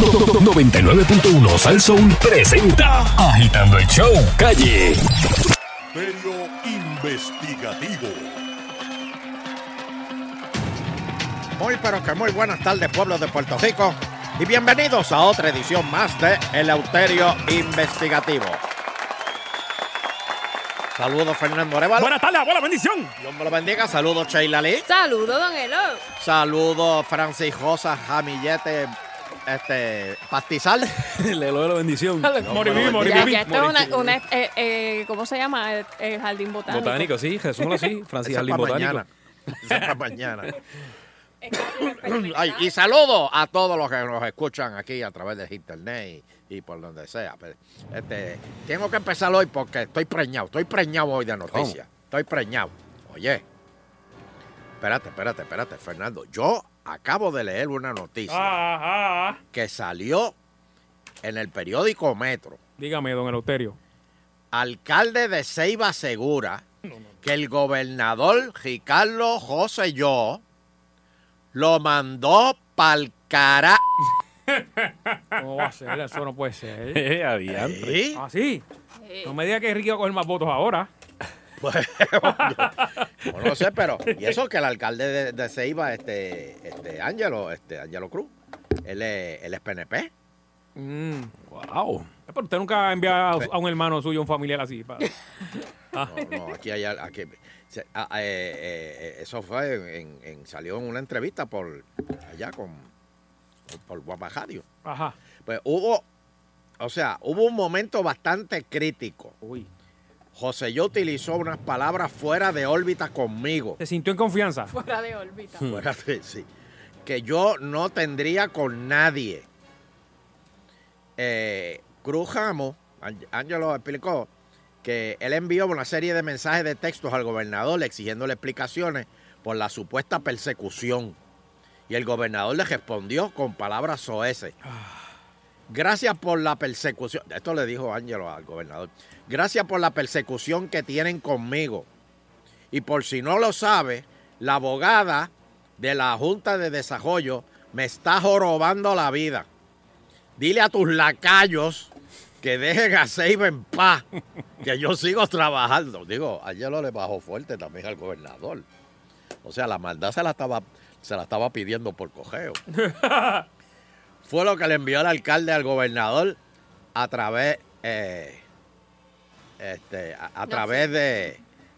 99.1 Sal Soul presenta Agitando el Show Calle. Imperio Investigativo. Muy pero que muy buenas tardes pueblo de Puerto Rico y bienvenidos a otra edición más de El Euterio Investigativo. Saludos Fernando Arevalo. Buenas tardes, abuela, bendición. Dios me lo bendiga. Saludos Sheila Lee. Saludos, don Elo. Saludos Francis Rosa Jamillete este, Pastizal. Le doy la bendición. Mori bueno, mori Ya, esto es una, una, eh, eh, ¿cómo se llama? El, el jardín botánico. Botánico, sí, resúmelo así. Francis Jardín para Botánico. mañana. Mañana. Ay, y saludos a todos los que nos escuchan aquí a través de internet y, y por donde sea. Pero, Este, tengo que empezar hoy porque estoy preñado. Estoy preñado hoy de noticias. Estoy preñado. Oye, espérate, espérate, espérate, Fernando. Yo acabo de leer una noticia Ah, ah. que salió en el periódico Metro. Dígame, don Eleuterio. Alcalde de Ceiba asegura que el gobernador Ricardo José Yo lo mandó pa'l cara. ¿Cómo va a ser? Eso no puede ser. Eh, adiante. ¿Sí? ¿Ah, sí? Eh, No me diga que Ricky va a coger más votos ahora. Pues, yo no sé, pero y eso que el alcalde de, de Ceiba, este, este Ángelo, este Ángelo Cruz, él es, él es PNP. Mm. Wow. Pero usted nunca ha enviado a, a un hermano suyo, un familiar así. No, no, aquí hay aquí, se- ah, eh, eh, eh, eso fue en, en- salió en una entrevista por allá con por Guapajadio. Ajá. Pues hubo, o sea, hubo un momento bastante crítico. Uy. José yo utilizó unas palabras fuera de órbita conmigo. ¿Se sintió en confianza? fuera de órbita. Fuera de- sí. Que yo no tendría con nadie. Eh, Cruz Ramos, Ángel- Ángelo explicó que él envió una serie de mensajes de textos al gobernador exigiéndole explicaciones por la supuesta persecución. Y el gobernador le respondió con palabras soeces. Gracias por la persecución. Esto le dijo Ángelo al gobernador. Gracias por la persecución que tienen conmigo. Y por si no lo sabe, la abogada de la Junta de Desarrollo me está jorobando la vida. Dile a tus lacayos que dejen a Seiba en paz, que yo sigo trabajando. Digo, ayer lo le bajó fuerte también al gobernador. O sea, la maldad se la estaba, se la estaba pidiendo por cogeo. Fue lo que le envió el alcalde al gobernador a través, eh, este, a, a No través de,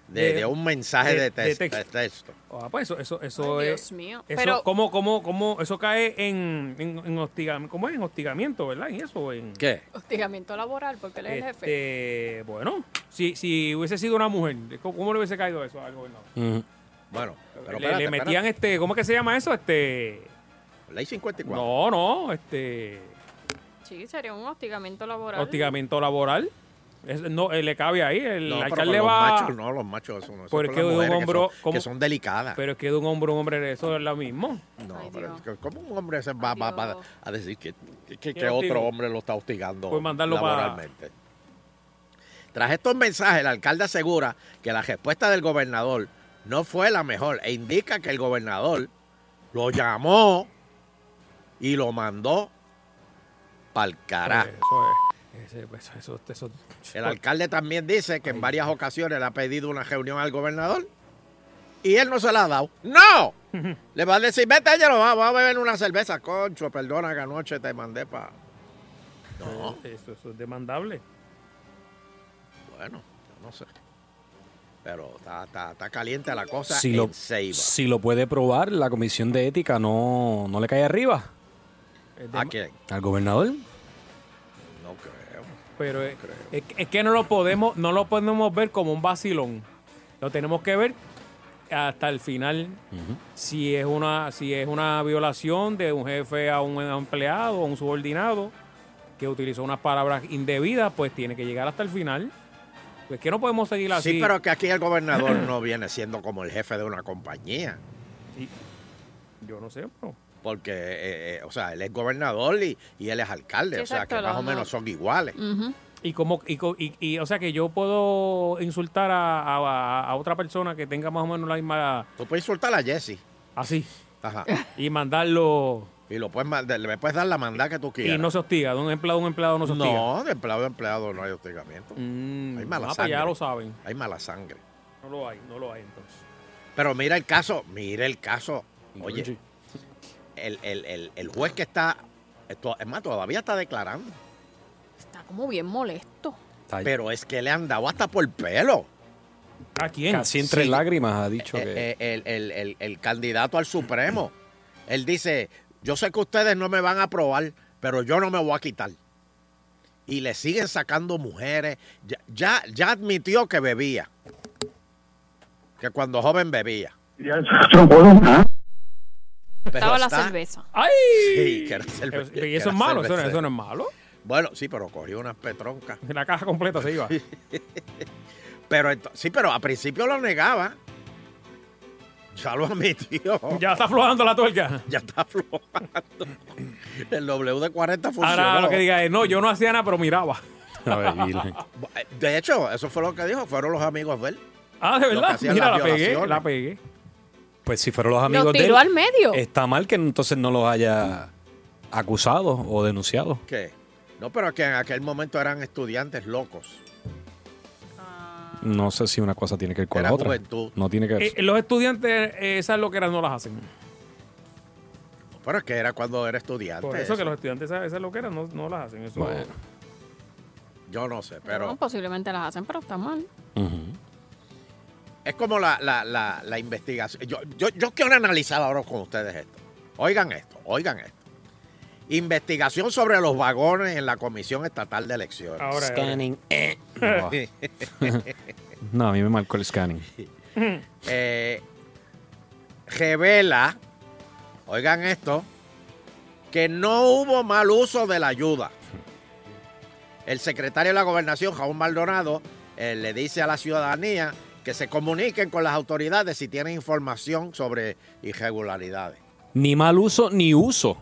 de- De- de un mensaje de- de, de tex- texto. de texto. Ah, pues eso, eso, eso Ay, es. Dios mío. Eso, Pero, ¿cómo, cómo, cómo, eso cae en, en, en hostigamiento? ¿Cómo es? En hostigamiento, ¿verdad? En eso, en... ¿Qué? hostigamiento laboral, porque él es el jefe. Este, bueno, si, si hubiese sido una mujer, ¿cómo, cómo le hubiese caído eso al gobernador? Bueno, pero le, espérate, le metían este, ¿cómo es que se llama eso? Este, espérate. Ley 54. no, no, este, Sí, sería un hostigamiento laboral. hostigamiento laboral. Es- no, eh, le cabe ahí, el No, pero alcalde con va, los machos, no, los machos, eso no. Pero es que de un hombro, que son, como- que son delicadas. pero es que de un hombre a un hombre eso es lo mismo. no, Ay, pero Dios. es que ¿cómo un hombre se va, va- a decir que, que- otro hombre lo está hostigando Pues mandarlo laboralmente? Tras estos mensajes, el alcalde asegura que la respuesta del gobernador no fue la mejor e indica que el gobernador lo llamó y lo mandó pa'l carajo. Pues Eso es, pues, eso, eso, eso- El alcalde también dice que en varias ocasiones le ha pedido una reunión al gobernador y él no se la ha dado. ¡No! Le va a decir, vete, Ángelo, vamos a beber una cerveza. Concho, perdona que anoche te mandé para... No, eso, eso es demandable. bueno, yo no sé. Pero está, está- está caliente la cosa Si en lo, Ceiba. si lo puede probar, la comisión de ética no, no le cae arriba Es ¿A quién? al gobernador. No creo. Pero es, es que- es que no lo podemos, no lo podemos ver como un vacilón. Lo tenemos que ver hasta el final. Si es una, si es una violación de un jefe a un empleado o un subordinado que utilizó unas palabras indebidas, pues tiene que llegar hasta el final. Pues que no podemos seguir así. Sí, pero que aquí el gobernador no viene siendo como el jefe de una compañía. Yo no sé, pero Porque, eh, eh, o sea, él es gobernador y, y él es alcalde. Sí, o sea, que más o no. menos son iguales. Y como y, co- y, y, o sea que yo puedo insultar a, a- a otra persona que tenga más o menos la misma Tú puedes insultar a Jesse. así Ajá. y mandarlo Y lo puedes, le puedes dar la mandada que tú quieras. Y no se hostiga. De un empleado a un empleado no se hostiga. No, de empleado a empleado no hay hostigamiento. Mm, Hay mala ah, pues sangre. ya lo saben. Hay mala sangre. No lo hay, no lo hay entonces. Pero mira el caso, mira el caso. Oye. El, el- el- el juez que está, esto- es más, todavía está declarando. Está como bien molesto. Pero es que le han dado hasta por pelo. ¿A quién? Casi entre Sí. lágrimas ha dicho que. Eh, eh, el, el- el- el candidato al Supremo. Él dice, yo sé que ustedes no me van a aprobar, pero yo no me voy a quitar. Y le siguen sacando mujeres. Ya, ya, ya admitió que bebía. Que cuando joven bebía. Ya es otro modo más. Pero Estaba la está- cerveza. ¡Ay! Sí, que era cerve- que y eso es malo, eso no, cervecero. eso no es malo. Bueno, sí, pero cogió unas petroncas. La caja completa se iba. Pero sí, pero a principio lo negaba. Ya lo admitió. Ya, Ya está aflojando la tuerca. está aflojando. El WD-40 funcionó. Ahora lo que diga es, no, yo no hacía nada, pero miraba. A ver, virgen. De hecho, eso fue lo que dijo. Fueron los amigos de él. Ah, de verdad. Mira, la pegué, la pegué. Pues si fueron los amigos Lo de tiró él, al medio. está mal que entonces no los haya acusado o denunciado. ¿Qué? No, pero que en aquel momento eran estudiantes locos. No sé si una cosa tiene que ver con Era la otra. juventud. No tiene que ver. Eh, los estudiantes, eh, esas loqueras no las hacen. Pero es que era cuando era estudiante. Por eso que los estudiantes esas, esas loqueras no, no las hacen. Eso, Bueno. Yo no sé, No, pero posiblemente las hacen, pero está mal. Ujú. Es como la, la, la, la investigación. Yo, yo, yo quiero analizar ahora con ustedes esto. Oigan esto, oigan esto. Investigación sobre los vagones en la Comisión Estatal de Elecciones. Ahora, Scanning. eh. No, no, a mí me marcó el scanning. eh, revela, oigan esto, que no hubo mal uso de la ayuda. El secretario de la Gobernación, Raúl Maldonado, eh, le dice a la ciudadanía que se comuniquen con las autoridades si tienen información sobre irregularidades. Ni mal uso ni uso.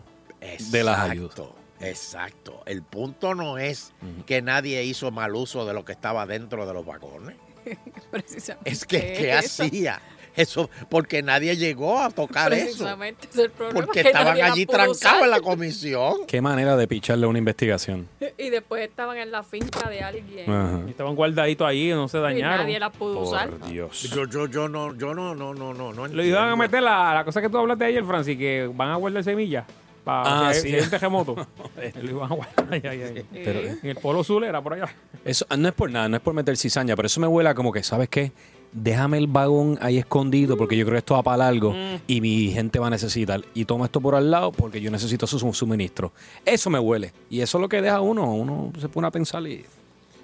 De las ayudas. Exacto. El punto no es que nadie hizo mal uso de lo que estaba dentro de los vagones. Precisamente. Es que, ¿qué eso. hacía? Eso, porque nadie llegó a tocar eso. Es el problema. Porque que estaban allí trancados usar. en la comisión. Qué manera de picharle una investigación. Y después estaban en la finca de alguien. Ajá. Y estaban guardaditos ahí, no se Y dañaron. nadie la pudo usar. Por Dios. Yo, yo, yo no, yo no, no, no, no, no Le iban a meter la, la cosa que tú hablaste ayer, Francis, que van a guardar semillas. Para Ah, sí. si hay un terremoto. Lo iban a guardar ahí, ahí, ahí. Pero- En el polo sur era por allá. Eso no es por nada, no es por meter cizaña, pero eso me huele a como que, ¿sabes qué? Déjame el vagón ahí escondido porque yo creo que esto va para largo y mi gente va a necesitar. Y toma esto por al lado porque yo necesito su su suministro. Eso me huele. Y eso es lo que deja uno. Uno se pone a pensar y...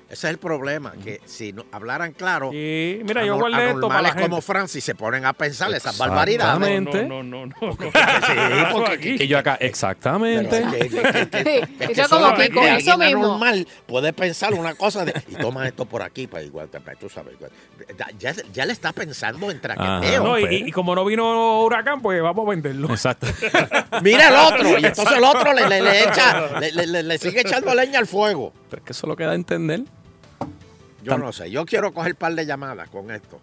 Ese es el problema, que si no, hablaran claro, Y mira, yo anor- guardé esto para la anormales gente. como Francis se ponen a pensar esas barbaridades. Exactamente. No, no, no, no. no. Sí, porque aquí. Y yo acá, exactamente. que- que- que- que- que eso como que con eso mismo. anormal puede pensar una cosa de y toma esto por aquí para igual te- tú sabes igual. ya, ya le está pensando en traqueteo No, y, pues. y como no vino huracán, pues vamos a venderlo. Exacto. mira el otro y entonces el otro le, le- le echa le, le- le- le sigue echando leña al fuego Pero es que eso lo queda a entender. Yo Tam- no sé yo quiero coger par de llamadas con esto.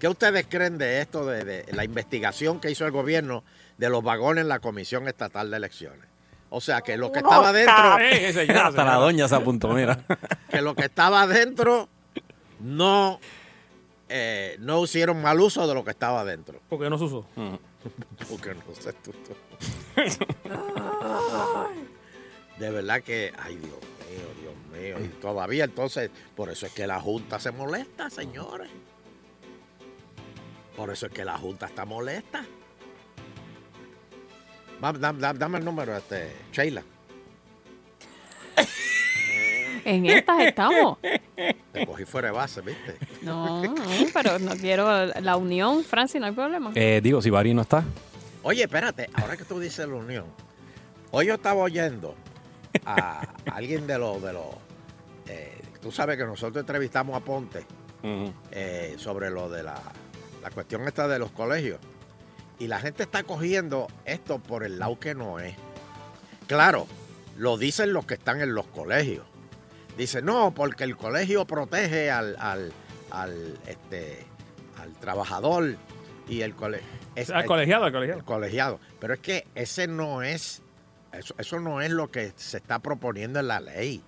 ¿qué ustedes creen de esto de, de la investigación que hizo el gobierno de los vagones en la Comisión Estatal de Elecciones? O sea, que lo que estaba dentro, Eh, señora, Hasta la doña se apuntó, mira. que lo que estaba dentro no, eh, no hicieron mal uso de lo que estaba dentro. Porque no se usó. Porque no sé tú. tú. De verdad que, ay Dios mío, Dios mío. Y todavía entonces, por eso es que la Junta se molesta, señores. Por eso es que la Junta está molesta. Dame el número, este, Sheila. En estas estamos. Te cogí fuera de base, ¿viste? No, no, pero no quiero la unión, Francis, no hay problema. Eh, digo, si Bari no está. Oye, espérate, ahora que tú dices la unión, hoy yo estaba oyendo a alguien de los, de los, eh, tú sabes que nosotros entrevistamos a Ponte eh, sobre lo de la, la cuestión esta de los colegios y la gente está cogiendo esto por el lado que no es. Claro, lo dicen los que están en los colegios. Dicen, no, porque el colegio protege al, al, al, este, al trabajador y el colegio. Al colegiado, al colegiado. El colegiado. Pero es que ese no es eso, eso no es lo que se está proponiendo en la ley.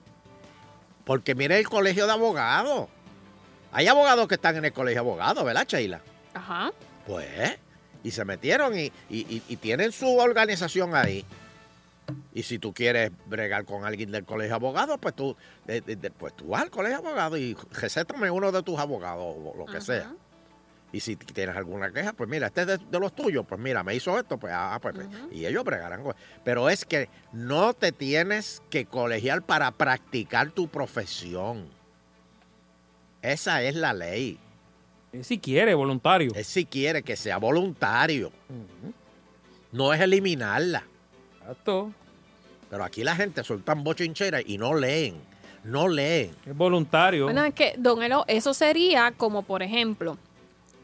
Porque mire el colegio de abogados. Hay abogados que están en el colegio de abogados, ¿verdad, Sheila? Ajá. Pues, y se metieron y, y- y- y tienen su organización ahí. Y si tú quieres bregar con alguien del colegio de abogados, pues tú, de- pues tú vas al colegio de abogados y recétame uno de tus abogados o lo que Ajá. sea. Y si tienes alguna queja, pues mira, este es de, de los tuyos, pues mira, me hizo esto, pues, ah, pues, pues, y ellos bregarán. con- Pero es que no te tienes que colegiar para practicar tu profesión. Esa es la ley. Es si quiere, voluntario. Es si quiere que sea voluntario. No es eliminarla. Exacto. Pero aquí la gente son tan bochincheras y no leen. No leen. Es voluntario. Bueno, es que, don Elo, eso sería como, por ejemplo,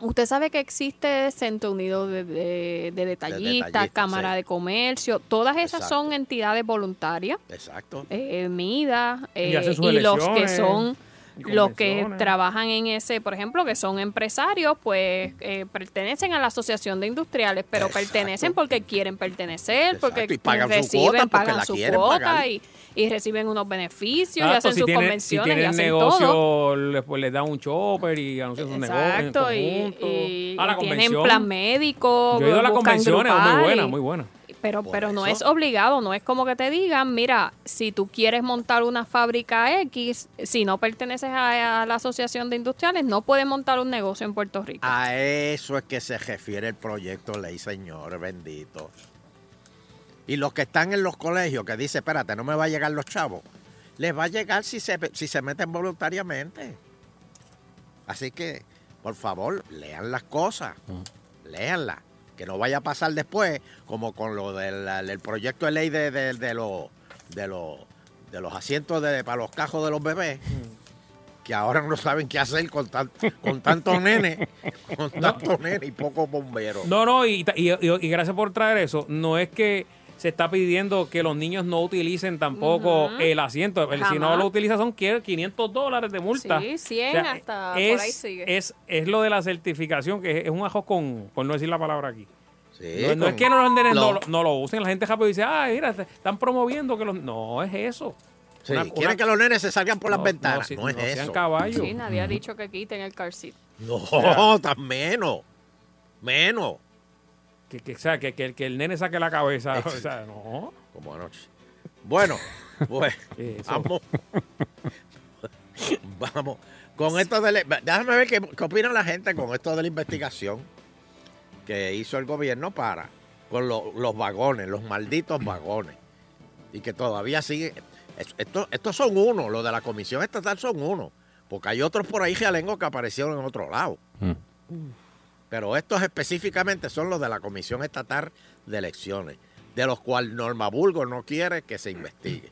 usted sabe que existe Centro Unido de, de- de Detallistas, detallistas, Cámara sí. de Comercio, todas esas Exacto. son entidades voluntarias, Exacto. eh, MIDA, Y eh, hacen sus y los que son los que trabajan en ese, por ejemplo, que son empresarios, pues eh, pertenecen a la Asociación de Industriales, pero Exacto. pertenecen porque quieren pertenecer, Exacto, porque y pagan su reciben, cuota porque pagan la su quieren cuota pagar. y, y reciben unos beneficios y hacen si sus tienen, si convenciones y tienen hacen negocio, todo. pues les da un chopper y anuncian sus negocios Exacto, y, conjunto. y- a la y tienen plan médico. Yo he ido a las convenciones, muy buena, y- muy buena. Pero, Por pero no es obligado, no es como que te digan, mira, si tú quieres montar una fábrica X, si no perteneces a, a la Asociación de Industriales, no puedes montar un negocio en Puerto Rico. A eso es que se refiere el proyecto ley, señor bendito. Y los que están en los colegios que dicen, espérate, no me va a llegar los chavos, les va a llegar si se, si se meten voluntariamente. Así que, por favor, lean las cosas, léanlas. Que no vaya a pasar después, como con lo del, del proyecto de ley de, de- de los, de, los, de los asientos de, para los cajos de los bebés, que ahora no saben qué hacer con, tan- con tantos nenes, con tantos nenes y pocos bomberos. No, no, y, y- y- y gracias por traer eso. No es que se está pidiendo que los niños no utilicen tampoco el asiento. El- Si no lo utiliza son ¿qué? 500 dólares de multa. Sí, 100 hasta por es, ahí sigue. Es, es lo de la certificación, que es, un ajo con, por no decir la palabra aquí. Sí, no, no es que no los nenes no, lo- lo- no lo usen, la gente rápido dice, ay, mira, están promoviendo que los... No, es eso. Sí, Una- quieren una- que los nenes se salgan por las no, ventanas. no, si- No, es no sean eso. caballos. Sí, nadie ha dicho que quiten el car seat. No, tan menos. Menos. Que, que, o sea, que, que, que el nene saque la cabeza. O sea, no. Como anoche. Bueno, pues vamos. vamos. Con esto de la- Déjame ver qué, qué opina la gente con esto de la investigación que hizo el gobierno para con lo- los vagones, los malditos vagones. Y que todavía sigue. es- Esto, estos son uno, los de la Comisión Estatal son uno. Porque hay otros por ahí realengo que aparecieron en otro lado. Mm. Pero estos específicamente son los de la Comisión Estatal de Elecciones, de los cuales Norma Burgos no quiere que se investigue.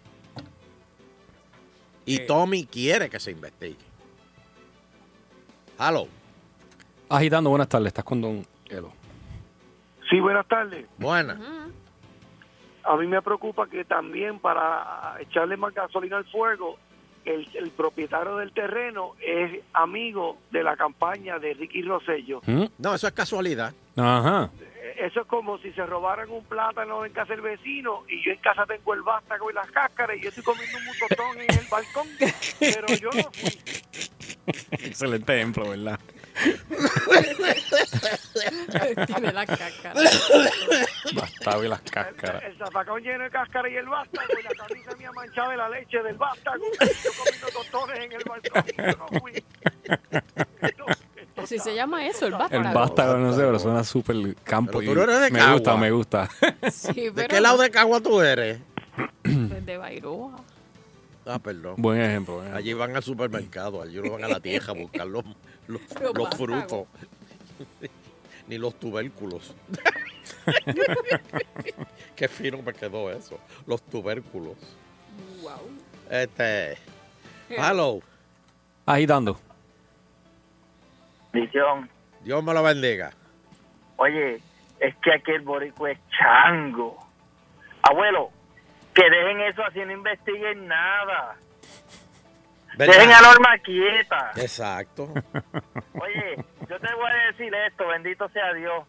Y Eh. Tommy quiere que se investigue. Hello. Agitando, buenas tardes. Estás con Don Elo. Sí, buenas tardes. Buena. A mí me preocupa que también para echarle más gasolina al fuego, el, el propietario del terreno es amigo de la campaña de Ricky Rosello. ¿Mm? No, eso es casualidad. Ajá. Eso es como si se robaran un plátano en casa del vecino y yo en casa tengo el vástago y las cáscaras y yo estoy comiendo un mutotón en el balcón, pero yo no fui. Excelente ejemplo, ¿verdad? Tiene la cáscara. Y las El, cáscaras. el zafacón lleno de cáscara y el vástago y la camisa mía manchada de la leche del vástago yo comiendo tostones en el balcón y yo no fui. Esto- esto Si está- se llama eso, el está- El vástago. vástago, no sé, pero suena súper campo. Pero tú y no eres de me gusta, me gusta. Sí, ¿De qué lado de Cagua tú eres? pues de Bairoa. Ah, perdón. Buen ejemplo. buen ejemplo. Allí van al supermercado, allí van a la tierra a buscar los, los, Los frutos. Ni los tubérculos. Qué fino me quedó eso. Los tubérculos. Wow. Este. Hello. Agitando. Bendición. Dios me lo bendiga. Oye, es que aquel boricua es chango. Abuelo, que dejen eso así, no investiguen nada. ¿Verdad? Dejen a Norma quieta. Exacto. Oye, yo te voy a decir esto, bendito sea Dios.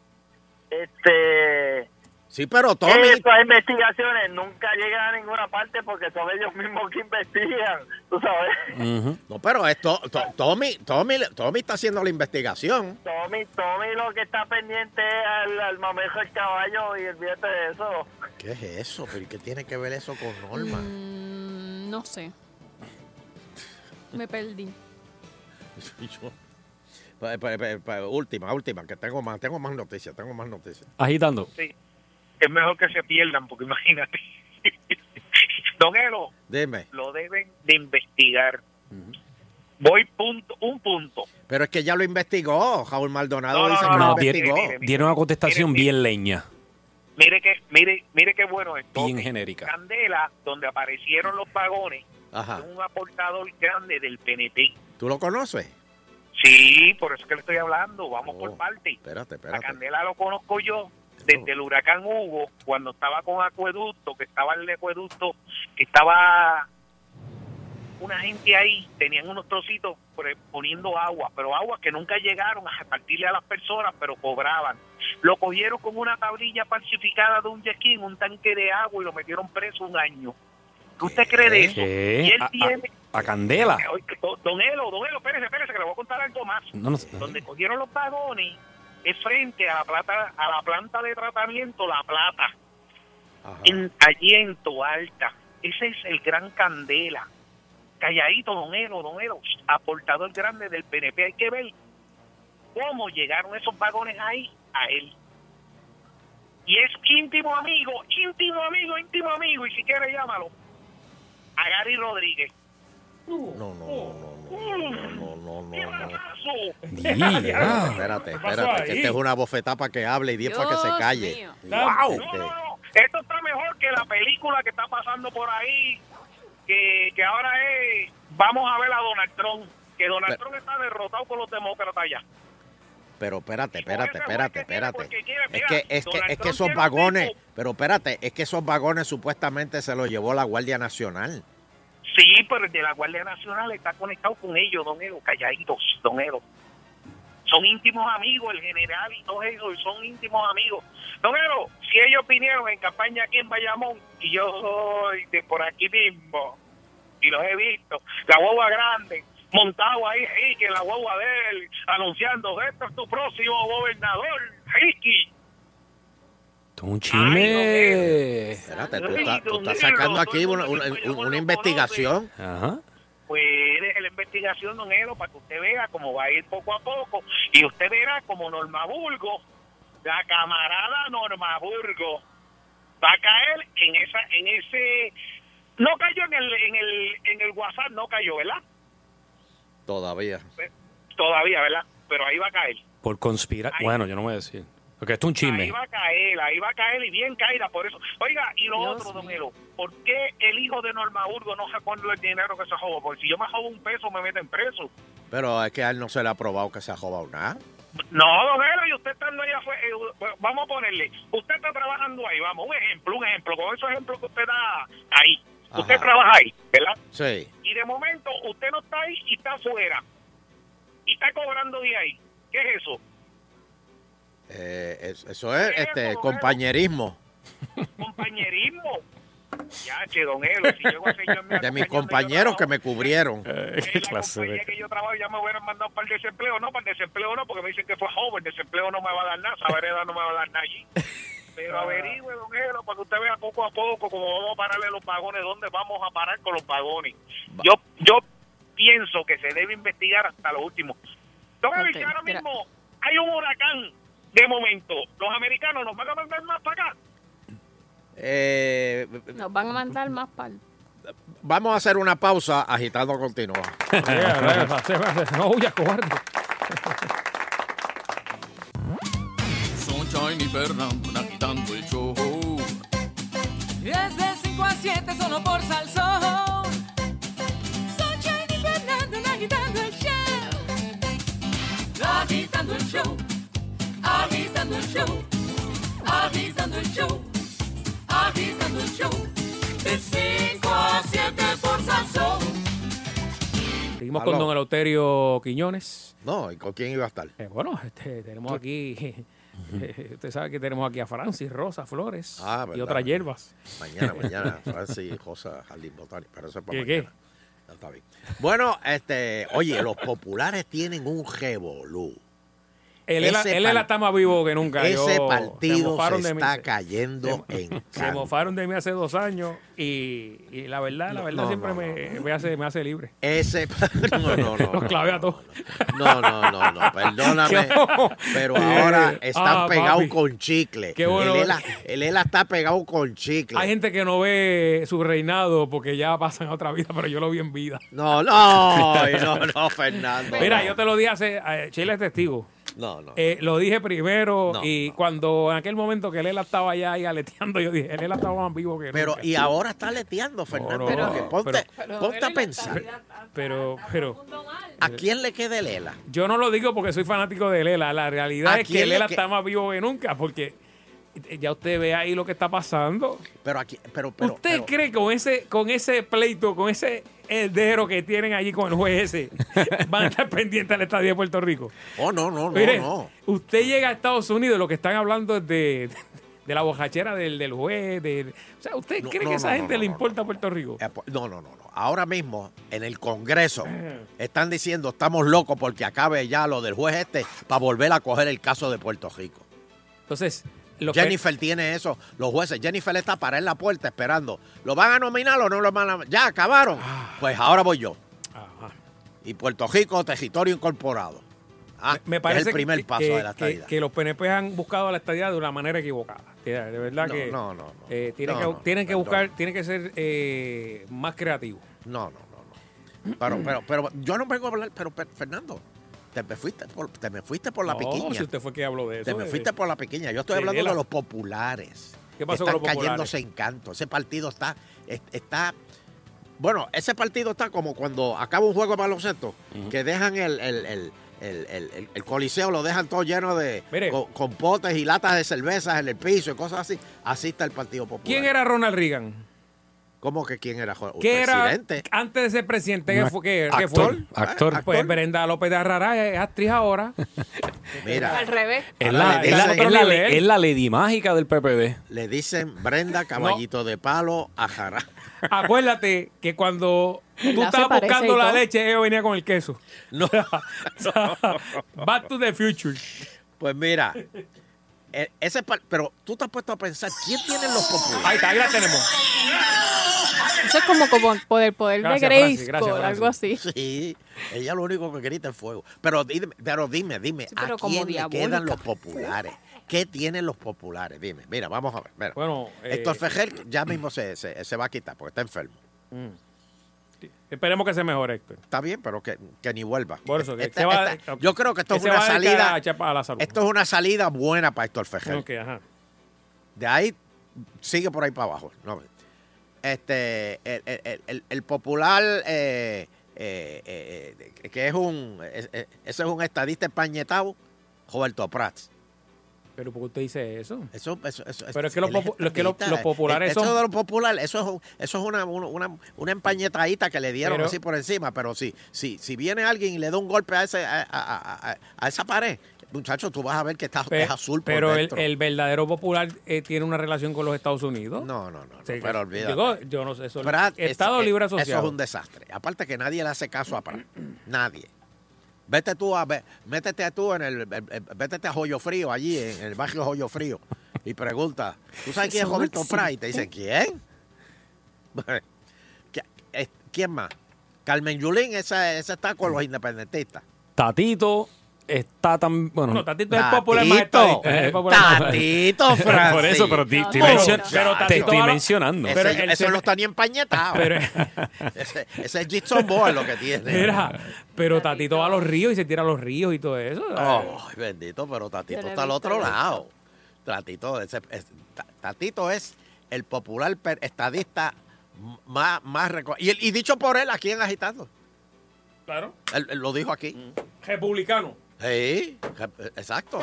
Este, Sí, pero Tommy, Estas investigaciones nunca llegan a ninguna parte porque son ellos mismos que investigan, tú sabes. No, pero esto, to- Tommy, Tommy, Tommy está haciendo la investigación. Tommy, Tommy lo que está pendiente es al, al mamejo del caballo y olvídate de eso. ¿Qué es eso? ¿Pero qué tiene que ver eso con Norma? Mm, no sé. Me perdí. Yo- Pa- pa- pa- pa- última, última, que tengo más, tengo más noticias, tengo más noticias. Agitando. Sí. Es mejor que se pierdan, porque imagínate. Don Elo, Dime. lo deben de investigar. Voy punto, un punto. Pero es que ya lo investigó. Raúl Maldonado No, no, dice no, que No, lo di- investigó. mire, mire. dieron una contestación Mire, bien leña, Mire que, mire, mire qué bueno esto. bien genérica. Candela, donde aparecieron los vagones, Ajá. un aportador grande del PNP. ¿Tú lo conoces? Sí, por eso que le estoy hablando. Vamos Oh, por parte. Espérate, A espérate. Candela lo conozco yo desde el huracán Hugo, cuando estaba con Acueducto, que estaba el acueducto, que estaba una gente ahí, tenían unos trocitos poniendo agua, pero agua que nunca llegaron a repartirle a las personas, pero cobraban. Lo cogieron con una tablilla falsificada de un yequín, un tanque de agua y lo metieron preso un año. ¿Qué usted cree de eso? Y él A- a- tiene... A Candela. Don Elo, Don Elo, espérese, espérese, que le voy a contar algo más. No, no, donde cogieron los vagones es frente a la plata a la planta de tratamiento La Plata. Ajá. en, allí en Toalta ese es el gran Candela. Calladito Don Elo Don Elo aportador grande del PNP hay que ver cómo llegaron esos vagones ahí a él. Y es íntimo amigo íntimo amigo íntimo amigo y si quiere llámalo a Gary Rodríguez No, no, no, no, no, no, ¡Qué no, no. Espérate, espérate, que esta es una bofetada para que hable y diez para que se calle. ¡Wow! No, no, no. Esto está mejor que la película que está pasando por ahí, que, que ahora es, vamos a ver a Donald Trump, que Donald Pero- Trump está derrotado por los demócratas ya. Pero espérate, espérate, espérate, espérate. Es que, es que, es que esos vagones, pero espérate, es que esos vagones supuestamente se los llevó la Guardia Nacional. Sí, pero el de la Guardia Nacional está conectado con ellos, don Edo, calladitos, don Edo. Son íntimos amigos, el general y todos ellos son íntimos amigos. Don Edo, si ellos vinieron en campaña aquí en Bayamón, y yo soy de por aquí mismo, y los he visto, la guagua grande, montado ahí, en la guagua de él, anunciando, esto es tu próximo gobernador, Ricky. Esto es un chisme. Espérate, tú estás, tú sacando aquí una, investigación. Ajá. pues deje la investigación, don Edo, para que usted vea cómo va a ir poco a poco. Y usted verá como Norma Burgo, la camarada Norma Burgo, va a caer en esa, en ese, no cayó en el, en el, en el WhatsApp, no cayó, ¿verdad? Todavía. Todavía, ¿verdad? Pero ahí va a caer. Por conspirar. Bueno, yo no voy a decir. Porque esto es un chisme. Ahí va a caer, ahí va a caer y bien caída por eso. Oiga, y lo Dios otro, don. Elo, ¿por qué el hijo de Norma Burgo no sacó el dinero que se robó? Porque si yo me robo un peso, me meten preso. Pero es que a él no se le ha probado que se ha robado nada. No, don Elo, y usted estando allá fue, eh, vamos a ponerle, usted está trabajando ahí, vamos, un ejemplo, un ejemplo, con esos ejemplos que usted da ahí. Usted Ajá. trabaja ahí, ¿verdad? Sí. Y de momento usted no está ahí y está afuera. Y está cobrando de ahí. ¿Qué es eso? Eh, es- eso es ¿Qué es este compañerismo. Compañerismo. Ya, che, don Elo, si llego a ser yo De mis compañeros que me cubrieron. Eh, en qué la clase de... que yo trabajo ya me hubieran mandado para el desempleo, no, para el desempleo no, porque me dicen que fue joven, desempleo no me va a dar nada, esa vereda no me va a dar nada allí. Pero averigüe, don Elo, para que usted vea poco a poco cómo vamos a pararle los vagones, dónde vamos a parar con los vagones. Va- Yo yo pienso que se debe investigar hasta lo último. Don Elo, ahora mismo hay un huracán de momento, los americanos nos van a mandar más para acá. Eh, Nos van a mandar más para vamos a hacer una pausa. Agitando continúa. No huyas, cobarde. Sunshine y Fernando agitando el show. Desde 5 a 7 solo por Salsón. Agitando el show. Agitando el show. Agitando el show. De 5 a 7 por Salsón. Seguimos Aló. con don Eleuterio Quiñones. No, ¿y con quién iba a estar? Eh, bueno, este, tenemos aquí Eh, Usted sabe que tenemos aquí a Francis, Rosa, Flores Ah, y verdad. otras hierbas. Mañana, mañana, Francis Rosa Jardín Botánico, pero eso es para ¿Qué, qué? mañana. Ya está bien. Bueno, este, oye, los populares tienen un revolú. Él, par- está más vivo que nunca. Ese Yo- se partido se mí. está Se- cayendo en Se mofaron de mí hace dos años y, y la verdad, la verdad no, siempre no, me, me hace, me hace libre. Ese, no, no, no. Los clavé a todos. No, no, no, no, perdóname. Pero Eh, ahora están ah, pegados con chicle. Qué bueno. El ELA, el ELA está pegado con chicle. Hay gente que no ve su reinado porque ya pasan a otra vida, pero yo lo vi en vida. No, no, no, no, Fernando. Mira, yo te lo dije hace. eh, Sheila es testigo. No, no. Eh, lo dije primero No, y cuando en aquel momento que Lela estaba allá ahí aleteando, yo dije, Lela estaba más vivo que Pero, nunca. y ahora está leteando, Fernando. porque ponte, pero- ponte a pensar. Pero, pero ¿A quién le queda el ELA? yo no lo digo porque soy fanático de Lela. La realidad ¿A es que Lela que- está más vivo que nunca porque ya usted ve ahí lo que está pasando. Pero aquí, pero, pero, ¿Usted pero- cree que con ese, con ese pleito, con ese heredero que tienen allí con el juez ese, van a estar pendientes al estadio de Puerto Rico? Oh, no, no, no, Mire, no. usted llega a Estados Unidos, lo que están hablando es de, de la bojachera del, del juez. de- o sea, ¿usted No, cree no, que no, esa gente le importa a Puerto Rico? Eh, po- No, no, no, no. Ahora mismo en el Congreso están diciendo estamos locos porque acabe ya lo del juez este para volver a coger el caso de Puerto Rico. Entonces, lo que- Jennifer tiene eso, los jueces. Jennifer está para en la puerta esperando. ¿Lo van a nominar o no lo van a Ya, acabaron. Pues ahora voy yo. Ajá. Y Puerto Rico, territorio incorporado. Ah, me que parece es el primer paso que- de la que- estadidad. que los PNP han buscado la estadía de una manera equivocada. De verdad No, que no, no, no. eh, tienen, No, que, no, tienen que perdón. buscar, tienen que ser eh, más creativos. No, no, no, no. Pero, pero, pero yo no vengo a hablar, pero, pero, Fernando, te me fuiste por, te me fuiste por la No, piquiña. si usted fue que habló de eso. Te me de- fuiste por la pequeña. Yo estoy de hablando de los populares. ¿Qué pasó Están con los populares? cayéndose en canto. Ese partido está, es- está. Bueno, ese partido está como cuando acaba un juego de baloncesto, que dejan el, el, el, el- coliseo, lo dejan todo lleno de con potes y latas de cervezas en el piso y cosas así. Así está el Partido Popular. ¿Quién era Ronald Reagan? ¿Cómo que quién era? jo- ¿Qué era presidente? antes de ser presidente? ¿Qué fue? ¿Qué, qué actor, fue? actor. Pues Brenda López de Arrara es actriz ahora. Mira, Al revés. Es la, es la- es la- nivel. es la lady mágica del PPD. le dicen Brenda Caballito de Palo a Jara. Acuérdate que cuando tú estabas buscando la leche, ella venía con el queso. No. Back to the future. Pues mira, e- ese pero tú te has puesto a pensar, ¿quién tiene los populares? Ahí está, ahí la tenemos. Eso es como, como por el poder Gracias, de Grace, gracias, algo así. Sí, ella lo único que grita es fuego. Pero dime, pero dime, dime, Sí, pero ¿a quién le quedan los populares? ¿Qué tienen los populares? Dime, mira, vamos a ver. mira. Bueno, eh, Héctor Fejel ya mismo se, se- se va a quitar porque está enfermo. Esperemos que se mejore, Héctor. Está bien, pero que, que ni vuelva. Por eso, que Esta- se va- esta- yo creo que esto es una salida. a echar a la salud. Esto es una salida buena para Héctor Fejel. Ok, ajá. De ahí sigue por ahí para abajo. No, este, el, el- el- el popular, eh, eh, eh, que es un, es- es- ese es un estadista españetado, Roberto Prats. Pero ¿por qué usted dice eso? Eso, eso, eso- Pero es que los popu- es que los- estadista. los populares Eso son- de los populares, eso es, eso es una, una, una- empañetadita que le dieron Pero- así por encima. Pero si, si, si viene alguien y le da un golpe a, ese, a- a- a- a esa pared, muchacho, tú vas a ver que está, Pe- es azul por pero el, dentro. el verdadero popular eh, tiene una relación con los Estados Unidos. No, no, no. Sí, pero olvídate. digo, yo no sé eso. Brad, es- Estado es- Libre Eso Asociado. es un desastre. Aparte que nadie le hace caso a Prat. Nadie. Vete tú a ve- métete tú en el, el- el- vétete a Joyo Frío allí en el barrio Joyo Frío y pregunta, ¿tú sabes quién es Eso Roberto Prat? Y te dicen. ¿quién? ¿Qui- eh, ¿Quién más? Carmen Yulín, esa, esa está con los independentistas. Tatito está tan. Bueno, No, Tatito es el popular más estadista, es el popular más- Tatito, Francis. Por eso, pero di- No, estoy, no, mencio- no. Pero te Tatito estoy ahora- mencionando. Ese, Pero el eso se- no está ni empañetado. Pero, ese, ese es Jason Bourne lo que tiene. mira, pero Tatito va a los ríos y se tira a los ríos y todo eso. Oh, bendito, pero Tatito he está al visto, otro lado. Tatito, ese- es, Ta- Tatito es el popular per- estadista m- más, más reco- y, el- y dicho por él aquí en Agitando. Claro. Él, él lo dijo aquí. Republicano. Sí, exacto.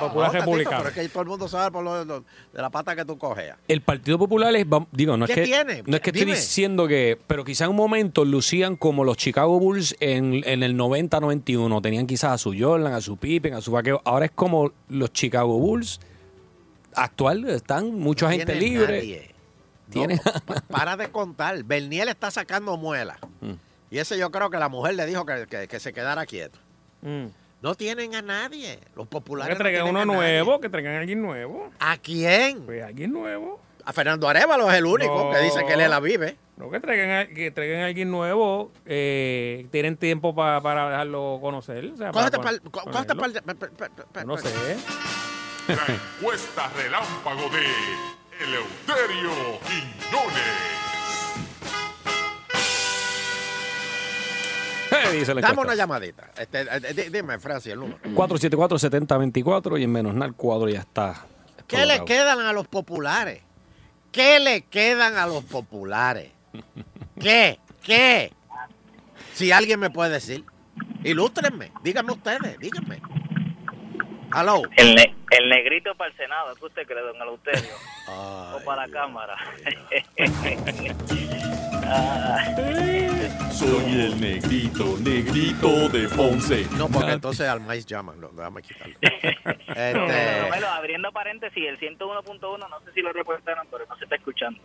Popular No, Tatito, republicano. Pero es que todo el mundo sabe por lo, lo- de la pata que tú cogeas. El Partido Popular es, digo, no es ¿Qué que, tiene? no es que estoy Dime. diciendo que, pero quizá en un momento lucían como los Chicago Bulls en, en el 90-91. Tenían quizás a su Jordan, a su Pippen, a su vaqueo. Ahora es como los Chicago Bulls actual, están mucha No gente tiene libre. nadie. Para de contar. Berniel está sacando muelas. Y ese yo creo que la mujer le dijo que, que- que se quedara quieto. Mm. No tienen a nadie. Los populares. Que traigan uno a nadie. nuevo, que traigan a alguien nuevo. ¿A quién? Pues alguien nuevo. A Fernando Arevalo es el único No. que dice que él la vive. No, que traigan a, que traigan a alguien nuevo. Eh, tienen tiempo pa- para dejarlo conocer. O sea, Cógete para pa'l- co- ponerlo. cógete pa'l- pa- pa- pa- pa- pa- No sé. La encuesta relámpago de Eleuterio Quiñones. dice la Dame una llamadita. Este, eh, di- dime, Francia, el número. 474-7024 y en menos nada el cuadro ya está. ¿Qué le quedan a los populares? ¿Qué le quedan a los populares? ¿Qué? ¿Qué? Si alguien me puede decir, ilústrenme, díganme ustedes, díganme. Hello. El, ne- el negrito para el Senado, ¿qué usted cree, don Eleuterio? o para la Cámara. Soy el negrito, negrito de Ponce. No, porque entonces al maíz llaman, no, déjame quitarlo. Este, Bueno, abriendo paréntesis, el 101.1, no sé si lo reportaron, pero no se está escuchando.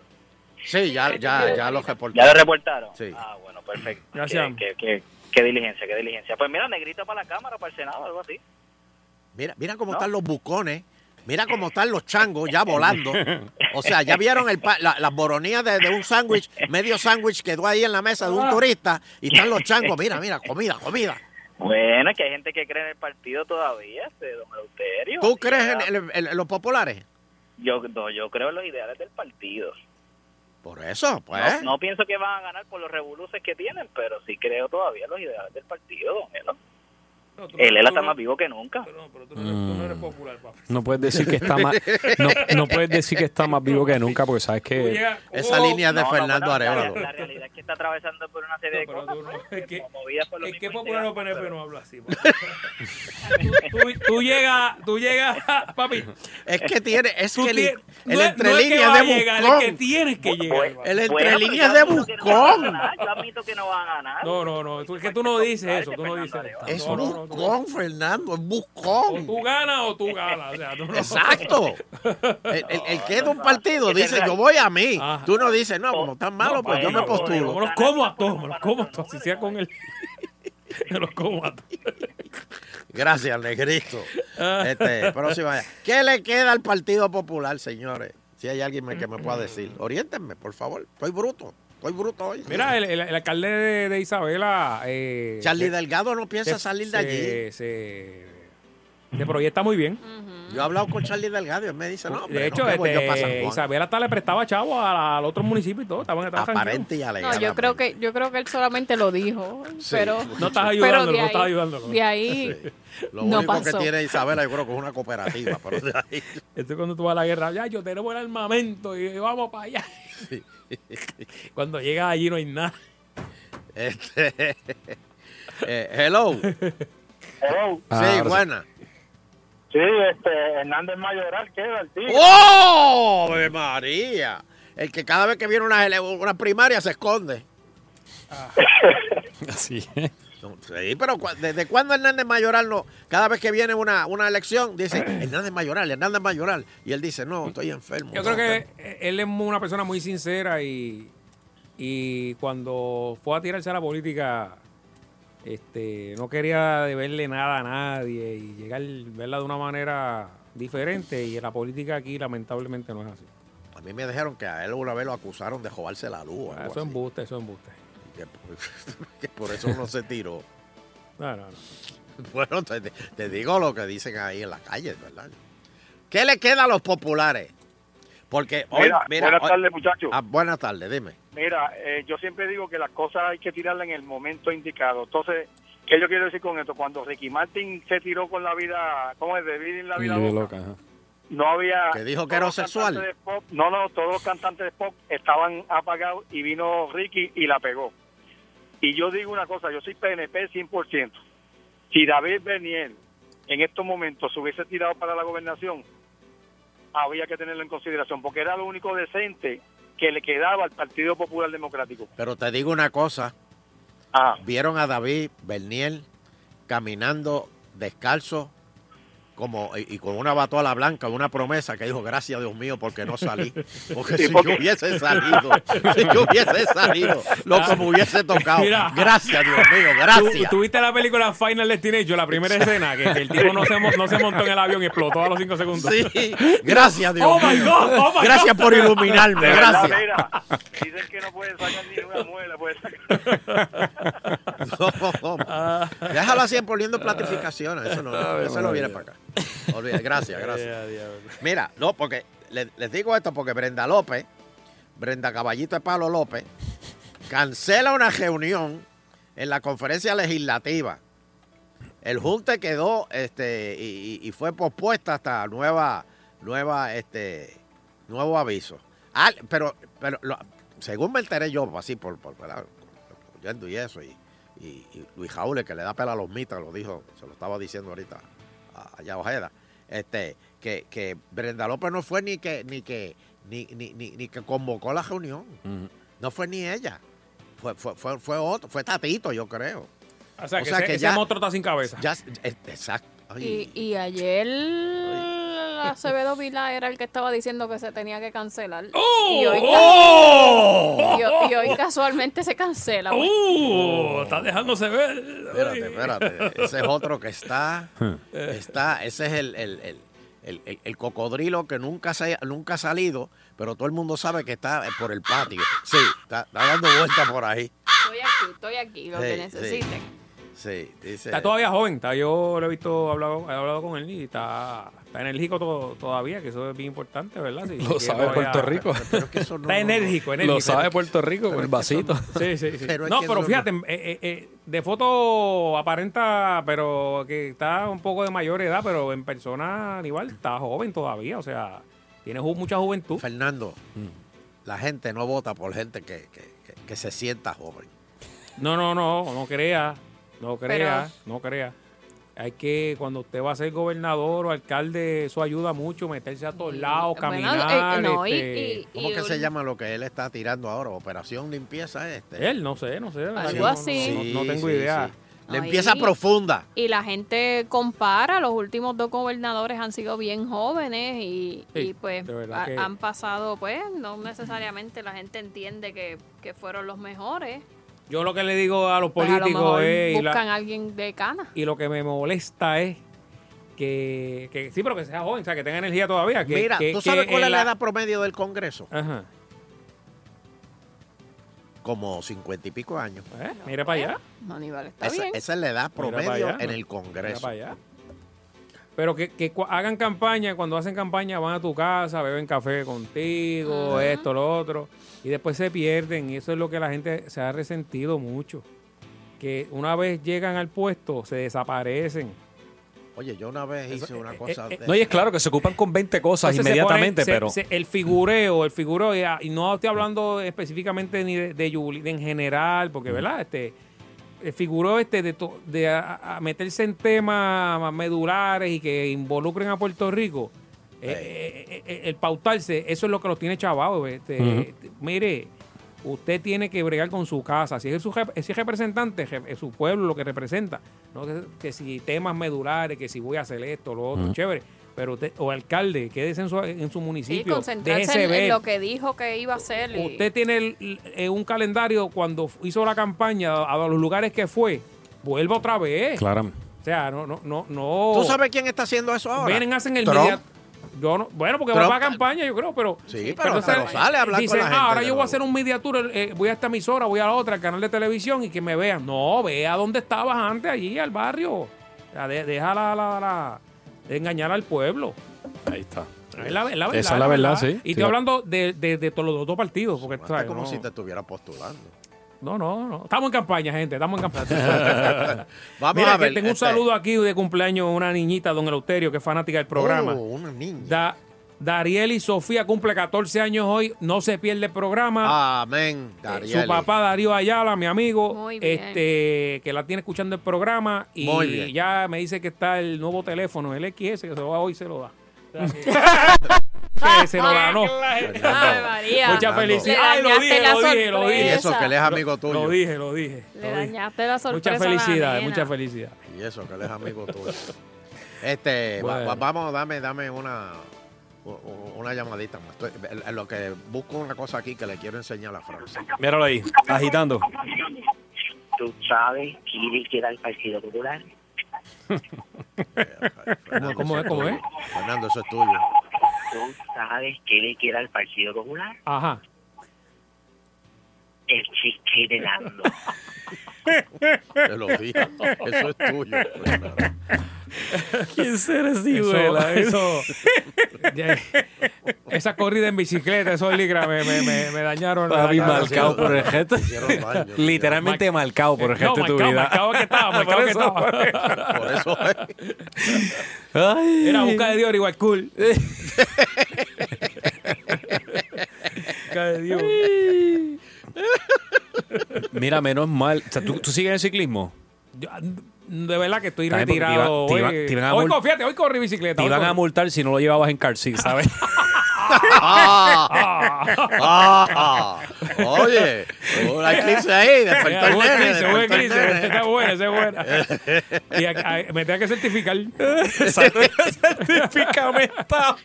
sí, ya, ya, ya los reporté. ¿Ya lo reportaron? Sí. Ah, bueno, perfecto. Gracias. ¿Qué, qué, qué, qué diligencia, qué diligencia. Pues mira, negrito para la Cámara, para el Senado, algo así. Mira, mira cómo están los bucones. Mira cómo están los changos ya volando. O sea, ya vieron el pa- la- las boronías de, de un sándwich, medio sándwich quedó ahí en la mesa de un turista y están los changos. Mira, mira, comida, comida. Bueno, que hay gente que cree en el partido todavía, este, don Eleuterio. ¿Tú crees en, el- en- en los populares? Yo, no, yo creo en los ideales del partido. Por eso, pues. No, no pienso que van a ganar por los revoluces que tienen, pero sí creo todavía en los ideales del partido, don Elo. Ela tú está más vivo que nunca. Pero, no, pero tú no eres, tú no eres popular, papi. No puedes decir que está más, no, no puedes decir que está más vivo que nunca, porque sabes que Esa oh, línea de No, no, Fernando bueno, la- Arevalo. La, realidad es que está atravesando por una serie de cosas. pues, es que- movidas por los ¿En qué mismos popular o PNP pero- no habla así? papi? tú, tú- tú llegas, tú llegas, papi. Es que tiene, es Tú que el, el no es- entre no es que líneas de buscón. es que tienes que llegar. El entre líneas yo de que buscón. Yo admito que no van a ganar. No, no, no. es que tú no dices eso. Tú no dices eso. Buscón, Fernando, es O buscón. tú ganas o tú ganas. O sea, tú no- Exacto. El, el- el que es de un partido dice, yo voy a mí. Ajá. Tú no dices, no, como están malos, pues yo me bueno, Me postulo. los como a todos, me los como a todos. Si sea con él, me los como a todos. Gracias, negrito. Ah. Este, próxima. ¿Qué le queda al Partido Popular, señores? Si hay alguien que me pueda decir. Oriéntenme, por favor. Estoy bruto. Estoy bruto hoy. Mira, el, el- el alcalde de, de Isabela. Eh, Charlie se- Delgado no piensa se- salir de allí. se- proyecta muy bien. Yo he hablado con Charlie Delgado y él me dice, no, hombre, de hecho, no, este. Isabela hasta le prestaba chavo a- al otro municipio y todo. Estaban, Aparente y No, alegadamente. yo creo que yo creo que él solamente lo dijo, Sí. pero No estás pero ayudándolo, de no ahí, estás ayudándolo. De ahí Lo no único que tiene Isabela yo creo que es una cooperativa, pero de ahí... Esto es cuando tú vas a la guerra, ya, yo tenemos el armamento y vamos para allá. Cuando llegas allí no hay nada. Este, eh, hello. Hello. Ah, sí, buena. Sí, este, Hernández Mayoral queda el tío. ¡Oh! ¡Ave María! El que cada vez que viene una, ele- una primaria se esconde. Así No, Sí, pero cu- ¿desde cuándo Hernández Mayoral no? Cada vez que viene una, una elección, dice Hernández Mayoral, Hernández Mayoral. Y él dice, no, estoy enfermo. Yo creo que él es una persona muy sincera y, y cuando fue a tirarse a la política, este, no quería deberle nada a nadie y llegar verla de una manera diferente y en la política aquí lamentablemente no es así. A mí me dijeron que a él una vez lo acusaron de jobarse la luz. algo Eso es embuste, eso es embuste. Que, que por eso uno se tiró. No, no, no. Bueno, te, te digo lo que dicen ahí en la calle, ¿verdad? ¿Qué le queda a los populares? Porque hoy, Mira, mira, buenas hoy- tardes, muchachos. Ah, buenas tardes, dime. Mira, eh, yo siempre digo que las cosas hay que tirarlas en el momento indicado. Entonces, ¿qué yo quiero decir con esto? Cuando Ricky Martin se tiró con la vida, ¿cómo es? De vivir la vida loca, loca, ajá. no había... Que dijo que era sexual. pop- no, no, todos los cantantes de pop estaban apagados y vino Ricky y la pegó. Y yo digo una cosa, yo soy PNP 100%. si David Bernier en estos momentos se hubiese tirado para la gobernación, había que tenerlo en consideración, porque era lo único decente que le quedaba al Partido Popular Democrático. Pero te digo una cosa. Ah. Vieron a David Bernier caminando descalzo como y, y con una batola blanca, una promesa que dijo, gracias Dios mío, porque no salí. Porque Sí, si porque- yo hubiese salido, si yo hubiese salido, lo que me hubiese tocado. Mira. gracias Dios mío, ¿Tú, gracias. tú viste la película Final Destination, la primera escena, que, que el tipo no se, no se montó en el avión y explotó a los cinco segundos? Sí, gracias Dios Oh my mío. God, oh my gracias God. por iluminarme, De verdad, gracias. mira, dicen que no puede sacar ni una muela, puede sacar. No, déjalo así poniendo platificaciones, eso no, eso no viene para acá. Olvida, gracias, gracias. Mira, no, porque le- les digo esto porque Brenda López, Brenda Caballito de Pablo López, cancela una reunión en la conferencia legislativa. El junte quedó este y, fue pospuesta hasta nueva nueva este nuevo aviso. Ah, pero pero lo- según me enteré yo así por, por, ¿verdad? y eso y, y, y Luis Jaúl que le da pela a los mitas lo dijo se lo estaba diciendo ahorita allá a Ojeda. Este que, que Brenda López no fue ni que ni que ni, ni, ni, ni que convocó la reunión. No fue ni ella. Fue fue fue, fue otro fue Tatito yo creo. O sea, que, ese, ese monstruo está sin cabeza. ya exacto. Y, y ayer Acevedo Vila era el que estaba diciendo que se tenía que cancelar. y, hoy, ¡Oh! y hoy- y hoy casualmente se cancela. pues. ¡Uh! Está dejándose ver. Espérate, espérate. Ese es otro que está. está ese es el, el, el, el- el- el cocodrilo que nunca, se, nunca ha salido, pero todo el mundo sabe que está por el patio. Sí, está, está dando vueltas por ahí. Estoy aquí, estoy aquí, lo Sí, que necesiten. Sí, dice. Está todavía joven, está, yo lo he visto, hablado, he hablado con él y está, está enérgico to- todavía, que eso es bien importante, ¿verdad? Si- Lo si sabe todavía- Puerto Rico. Está enérgico, enérgico. Lo sabe Puerto Rico con el vasito. Sí, sí, sí. Pero no, pero fíjate, eh, eh, eh, de foto aparenta, pero que está un poco de mayor edad, pero en persona, igual, está joven todavía, o sea, tiene ju- mucha juventud. Fernando, la gente no vota por gente que, que- que- que se sienta joven. No, no, no, no crea, no crea, no crea. Hay que, cuando usted va a ser gobernador o alcalde, eso ayuda mucho, meterse a todos lados, Bueno, caminar. eh, no, y- este, y- ¿Cómo y que un- se llama lo que él está tirando ahora? Operación limpieza este. Él, no sé, no sé. Algo no, así. No, no tengo Sí, idea. sí. Ahí- profunda. Y la gente compara, los últimos dos gobernadores han sido bien jóvenes y, Sí, y, pues ha- que- han pasado, pues no necesariamente la gente entiende que, que fueron los mejores. Yo lo que le digo a los Pues a lo políticos mejor es, la- buscan a alguien de cana. y lo que me molesta es que, que sí, pero que sea joven, o sea, que tenga energía todavía. Que, Mira, que- ¿tú sabes cuál es la edad promedio del Congreso? Ajá. Como cincuenta y pico años. ¿Eh? Mira para allá. Aníbal está Esa, bien. esa es la edad Mira promedio allá. en el Mira Congreso. para allá. Pero que, que hagan campaña, cuando hacen campaña van a tu casa, beben café contigo, Ajá. esto, lo otro, y después se pierden, y eso es lo que la gente se ha resentido mucho. Que una vez llegan al puesto, se desaparecen. Oye, yo una vez hice una cosa. eh, de- No, y es claro que se ocupan con 20 cosas Entonces se inmediatamente, se- pero... se- el figureo, el figureo, y, y no estoy hablando específicamente ni de, de Yuli, de en general, porque, ¿verdad? Este, el figureo este de, to- de a- a meterse en temas medulares y que involucren a Puerto Rico, eh, eh, eh, el pautarse, eso es lo que los tiene chavados. Este, este, Mire, usted tiene que bregar con su casa. Si es su si es representante, es su pueblo lo que representa. No que, que si temas medulares, que si voy a hacer esto, lo otro, chévere. Pero usted, o alcalde, quédese en su, en su Sí, municipio. concentrarse déjese en, lo que dijo que iba a hacer. y- Usted tiene el- eh, un calendario cuando hizo la campaña a los lugares que fue. Vuelva otra vez. Claro. O sea, no, no, no, no. ¿Tú sabes quién está haciendo eso ahora? Vienen, hacen el Trump. media- Yo no, bueno, porque va Trump. para campaña, yo creo, pero. Sí, pero- pero sale a hablar con la gente "Ah, ahora yo voy a nuevo". hacer un media tour, eh, voy a esta emisora, voy a la otra, al canal de televisión y que me vean. No, vea dónde estabas antes, allí, al barrio. O sea, de- deja la, la- la- de engañar al pueblo. Ahí está. Es la, es la verdad. Esa es la verdad, sí. Y Sí. estoy hablando de, de, de todos los dos partidos. Porque, ¿sabes? como no, si te estuviera postulando. no, no, no. Estamos en campaña, gente. Estamos en campaña. Vamos Mira, a ver. que tengo un este- saludo aquí de cumpleaños a una niñita, don Eleuterio, que es fanática del programa. Oh, una niña. Da Dariel y Sofía cumple 14 años hoy. No se pierde el programa. Amén. Eh. Su papá Darío Ayala, mi amigo, Muy bien. este que la tiene escuchando el programa y Muy bien. ya me dice que está el nuevo teléfono, el XS, que se lo va hoy se lo da. Que- se lo ganó. Ay, felicidades. Le Ay, lo dije, lo dije, lo Y dije. eso que él es amigo tuyo. Lo dije, lo dije. Le dañaste la sorpresa. Muchas a la felicidades, muchas felicidades. Y eso que él es amigo tuyo. Este, Bueno. va- vamos, dame, dame una, una llamadita más. Estoy- lo que busco una cosa aquí que le quiero enseñar a Francia. Míralo ahí, agitando. ¿Tú sabes quién queda el Partido Popular? Fernando, cómo eso es, cómo tuyo. es? Fernando, eso es tuyo. ¿Tú sabes qué le queda al Partido Popular? Ajá. El chique de Nando. Te lo dije. Eso es tuyo. Fernando. ¿Quién será ese Eso, esa corrida en bicicleta, esos ligra me, me, me, me dañaron. Papi, dañaron. marcado por el daño, Literalmente marcado por el de tu vida. marcado que estaba, marcado Por que eso, estaba. Por eso es. Ay. Era busca de Dios igual cool. Busca de Dios. Mira, menos mal. O sea, ¿tú, tú sigues el ciclismo? Yo, de verdad que estoy retirado. iba- te iba- hoy, hoy, mul- confíate, hoy corrí bicicleta. Te hoy iban a multar si no lo llevabas en car seat, ¿sabes? Ah, ah, oye, una eclipse ahí, despertó el nene, el eclipse, nene. esa es buena, esa es buena. Y a- a- me tenía que certificar. Exacto. Certifícame esta.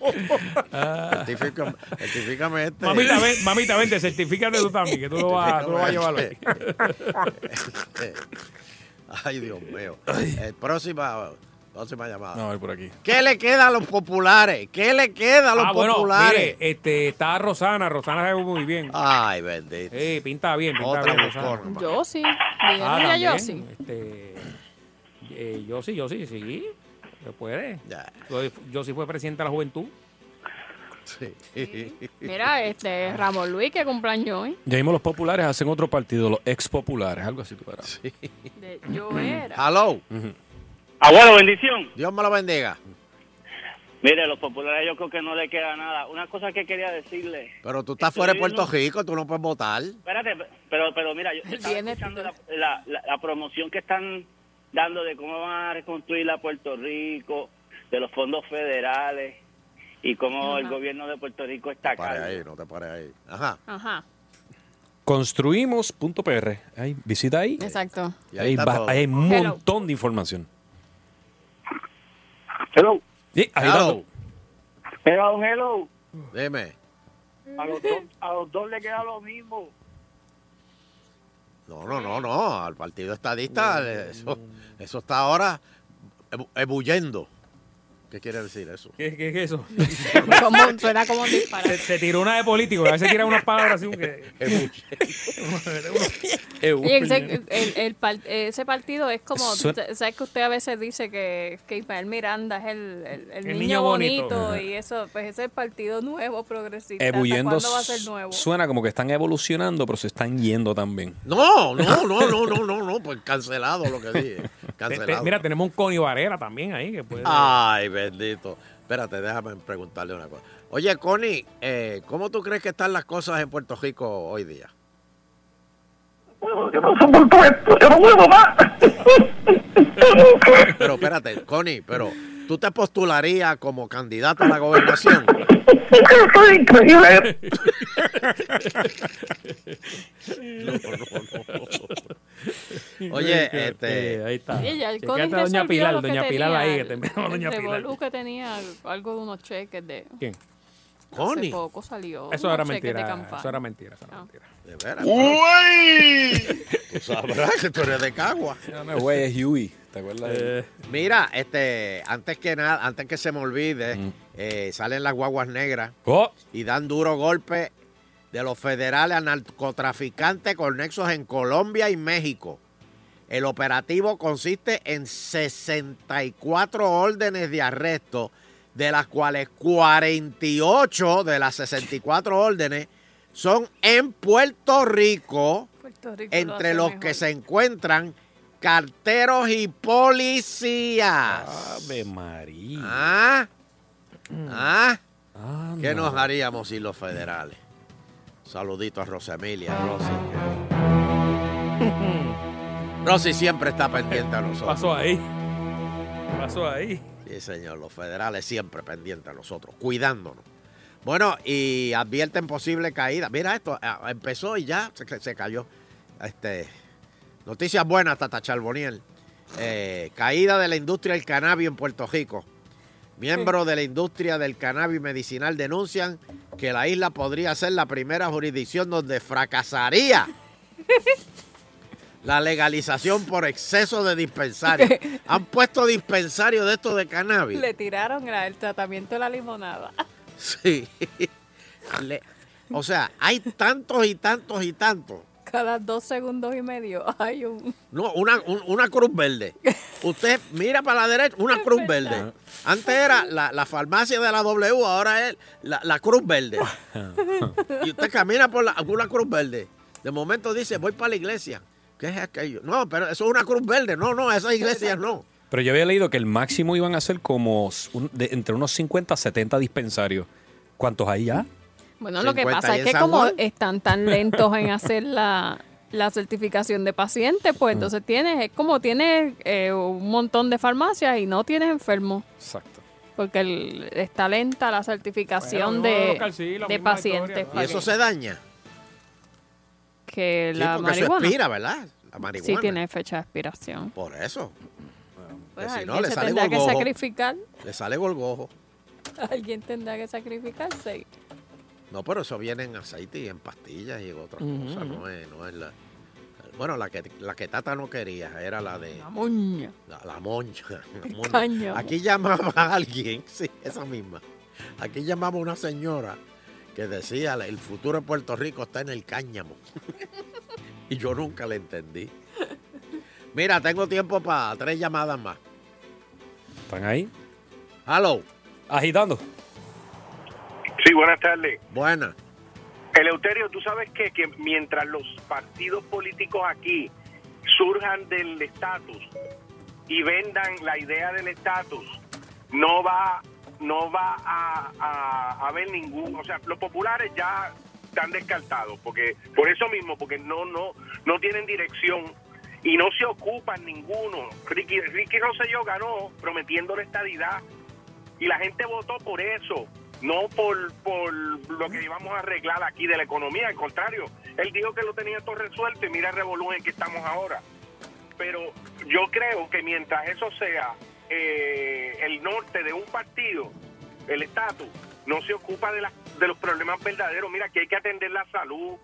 Certifícame, certifícame este. Mamita, ven, mamita, vente, certifícate tú también, que tú lo vas, tú lo vas a llevar hoy. Ay, Dios mío. Eh, próxima, próxima llamada. No, a ver por aquí. ¿Qué le queda a los populares? ¿Qué le queda a los Ah, bueno, populares? mire, este, está Rosana, Rosana se ve muy bien. Ay, bendito. Sí, pinta bien, pinta Otra bien, Rosana. Yo sí. Ah, yo sí. Este, eh, yo sí, yo sí, sí. Se puede. Ya, Yo, yo sí fui presidente de la juventud. sí. Mira, este Ramón Luis que cumpleaños hoy. Ya mismo los populares hacen otro partido, los ex populares, algo así tú verás. De, yo era. Hello. Abuelo, bendición. Dios me lo bendiga. Mire, los populares yo creo que no le queda nada. Una cosa que quería decirle. Pero tú estás fuera de Puerto viendo- Rico, tú no puedes votar. Espérate, pero, pero mira, yo estaba escuchando la, la- la- la promoción que están dando de cómo van a reconstruir a Puerto Rico, de los fondos federales y cómo el gobierno de Puerto Rico está No te pares acá. ahí, no te pares ahí. Ajá. Ajá, Construimos.pr. Ahí, visita ahí. exacto. Y Ahí, va- ahí hay un montón de información. Hello. Sí. Hello. Pero, don Hello, Dime. a los, dos, a los dos le queda lo mismo. No, no, no, no. Al Partido Estadista, eso, eso está ahora ebu- ebulliendo. ¿Qué quiere decir eso? ¿Qué, qué es eso? Suena como un Se, disparate. se tiró una de político, a veces tira unas palabras así que... Y ese, el, el ese partido es como, Suena- sabes que usted a veces dice que, que Ismael Miranda es el, el- el El niño, niño bonito, bonito. y eso, pues ese es el partido nuevo, progresista. ¿Hasta Ebulliendo ¿Cuándo va a ser nuevo? suena como que están evolucionando, pero se están yendo también. No, no, no, no, no, no, no, pues cancelado lo que dije. Te- te- Cancelado. mira, tenemos un Connie Varela también ahí que puede... Ay, bendito. Espérate, déjame preguntarle una cosa. Oye, Connie, eh, ¿cómo tú crees que están las cosas en Puerto Rico hoy día? Yo no soporto esto, yo no puedo más. Pero espérate, Connie, pero ¿tú te postularías como candidato a la gobernación? No, no, no. Oye, este... ahí está. Sí, ya, Chequéate Connie a Doña Pilar, Doña Pilar tenía, ahí, que te envió el Doña Pilar. que tenía algo de unos cheques de... ¿Quién? Hace Connie, poco salió Eso era mentira, eso era mentira, eso era Ah. mentira. de veras. Tú sabrás que tú eres de Cagua. Dame, güey, es Huey. ¿Te acuerdas? de- Eh, Mira, este, antes que nada, antes que se me olvide, Mm. eh, salen las guaguas negras Oh, y dan duro golpe de los federales a narcotraficantes con nexos en Colombia y México. El operativo consiste en 64 órdenes de arresto, de las cuales 48 de las 64 órdenes son en Puerto Rico, Puerto Rico lo entre los mejor. que se encuentran carteros y policías. Ave María. Ah, ah. ¿Qué nos haríamos sin los federales? Saludito a Rosemilia, Rosy. que- Rosy siempre está pendiente a nosotros. Pasó ahí. Pasó ahí. Sí, señor, los federales siempre pendientes a nosotros, cuidándonos. Bueno, y advierten posible caída. Mira esto, ah, empezó y ya se, se cayó. Este, noticias buenas, Tata Charboniel. Eh, caída de la industria del cannabis en Puerto Rico. Miembros de la industria del cannabis medicinal denuncian que la isla podría ser la primera jurisdicción donde fracasaría la legalización por exceso de dispensarios. Han puesto dispensarios de estos de cannabis. Le tiraron el tratamiento de la limonada. Sí. Le- o sea, hay tantos y tantos y tantos. Cada dos segundos y medio hay un... No, una, un- una cruz verde. Usted mira para la derecha, una cruz verde. Antes era la, la farmacia de la W, ahora es la, la cruz verde. Y usted camina por la, una cruz verde. De momento dice, voy para la iglesia. ¿Qué es aquello? No, pero eso es una cruz verde. No, no, esas iglesias no. Pero yo había leído que el máximo iban a ser como un- de- entre unos 50 a 70 dispensarios. ¿Cuántos hay ya? Bueno, lo que 50 pasa es que como Juan. están tan lentos en hacer la, la certificación de paciente, Mm. pues entonces tienes, es como tienes eh, un montón de farmacias y no tienes enfermos. Exacto. Porque el- está lenta la certificación Bueno, de, local, sí, la de pacientes. historia, Y eso se daña. Que Sí, la porque eso marihuana. expira, ¿verdad? La marihuana. Sí, tiene fecha de expiración. Por eso. Pues si alguien no, le se sale tendrá que sacrificar. Le sale golgojo. Alguien tendrá que sacrificarse. No, pero eso viene en aceite y en pastillas y en otras cosas. No es, no es la. Bueno, la que, la que Tata no quería era la de. La moña. La, la cáñamo. Aquí llamaba a alguien, sí, esa misma. Aquí llamaba a una señora que decía, el futuro de Puerto Rico está en el cáñamo. y yo nunca le entendí. Mira, tengo tiempo para tres llamadas más. ¿Están ahí? Hello. Agitando. Sí, buenas tardes. Buenas. Eleuterio, tú sabes que, que mientras los partidos políticos aquí surjan del estatus y vendan la idea del estatus, no va no va a, a, a haber ningún, o sea, los populares ya están descartados, porque por eso mismo, porque no no no tienen dirección y no se ocupan ninguno. Ricky, Ricky Rosselló ganó prometiendo la estadidad y la gente votó por eso, no por, por lo que íbamos a arreglar aquí de la economía, al contrario, él dijo que lo tenía todo resuelto y mira el revolú en que estamos ahora. Pero yo creo que mientras eso sea eh, el norte de un partido, el estatus, no se ocupa de, la- de los problemas verdaderos. Mira que hay que atender la salud,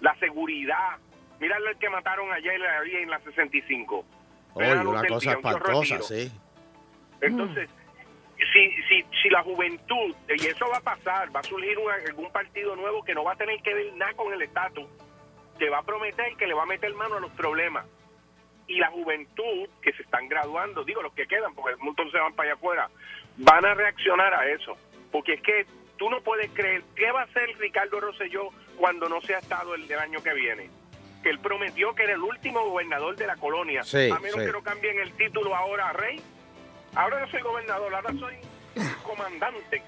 la seguridad. Mira el que mataron ayer en la, en la 65. Oye, una cosa espantosa, sí. Entonces, si, si, si la juventud, y eso va a pasar, va a surgir un- algún partido nuevo que no va a tener que ver nada con el estatus, que va a prometer que le va a meter mano a los problemas. Y la juventud que se están graduando, digo los que quedan, porque un montón se van para allá afuera, van a reaccionar a eso. Porque es que tú no puedes creer, ¿qué va a hacer Ricardo Rosselló cuando no sea estado el del año que viene? Que él prometió que era el último gobernador de la colonia, Sí, a menos sí. que no cambien el título ahora a rey. Ahora no soy gobernador, ahora soy comandante.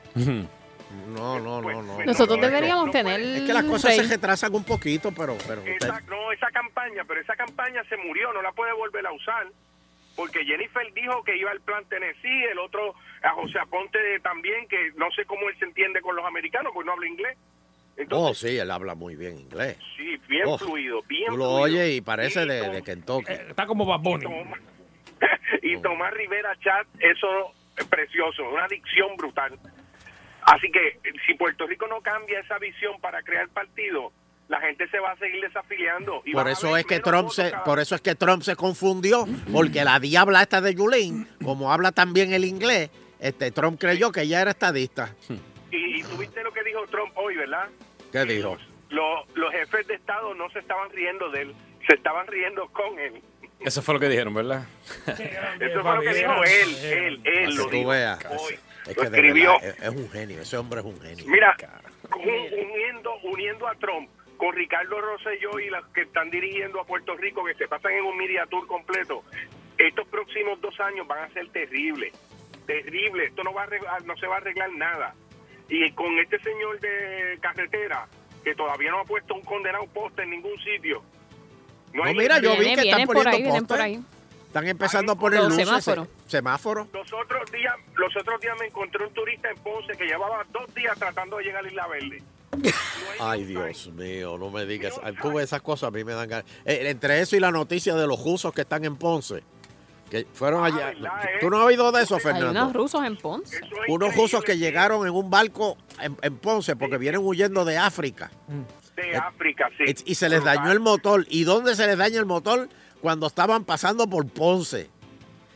No, no, no, no. Nosotros no, deberíamos no, tener Es que las cosas se retrasan un poquito, pero, pero usted- Esa, no, esa campaña, pero esa campaña se murió, no la puede volver a usar. Porque Jennifer dijo que iba al plan Tennessee, el otro, a José Aponte también, que no sé cómo él se entiende con los americanos, pues no habla inglés. oh, sí, él habla muy bien inglés. Sí, bien Oh, fluido, bien Tú lo fluido. oyes y parece de, de Kentucky. Está como Bad Bunny. y Tomás Rivera Chat, eso es precioso, una adicción brutal. Así que si Puerto Rico no cambia esa visión para crear partido, la gente se va a seguir desafiliando. Y Por eso es que Trump se, por eso es que Trump se confundió, porque la diabla esta de Yulín, como habla también el inglés, este Trump creyó que ella era estadista. Y, y tuviste lo que dijo Trump hoy, ¿verdad? ¿Qué dijo? Lo- los jefes de Estado no se estaban riendo de él, se estaban riendo con él. Eso fue lo que dijeron, ¿verdad? Eso fue lo que dijo él, él, lo dijo. veas. hoy. Es que escribió. verdad, es, es un genio, ese hombre es un genio. Mira, un- uniendo, uniendo a Trump con Ricardo Rosselló y los que están dirigiendo a Puerto Rico, que se pasan en un media tour completo, estos próximos dos años van a ser terribles, terribles. Esto no va a arreglar- no se va a arreglar nada. y con este señor de carretera que todavía no ha puesto un condenado poste en ningún sitio. No, mira, yo vi que están poniendo ahí, por ahí. Están empezando a poner luces. semáforos. se- Semáforos. Los otros días, los otros días me encontré un turista en Ponce que llevaba dos días tratando de llegar a Isla Verde. Ay, Dios mío, no me digas. Tú ves esas cosas, a mí me dan ganas. Eh, entre eso y la noticia de los rusos que están en Ponce, que fueron allá. ¿Tú no has oído de eso, Hay unos Fernando? rusos en Ponce. Unos rusos que llegaron en un barco en, en Ponce porque vienen huyendo de África. De África, sí. Y se les dañó el motor. ¿Y dónde se les daña el motor? Cuando estaban pasando por Ponce.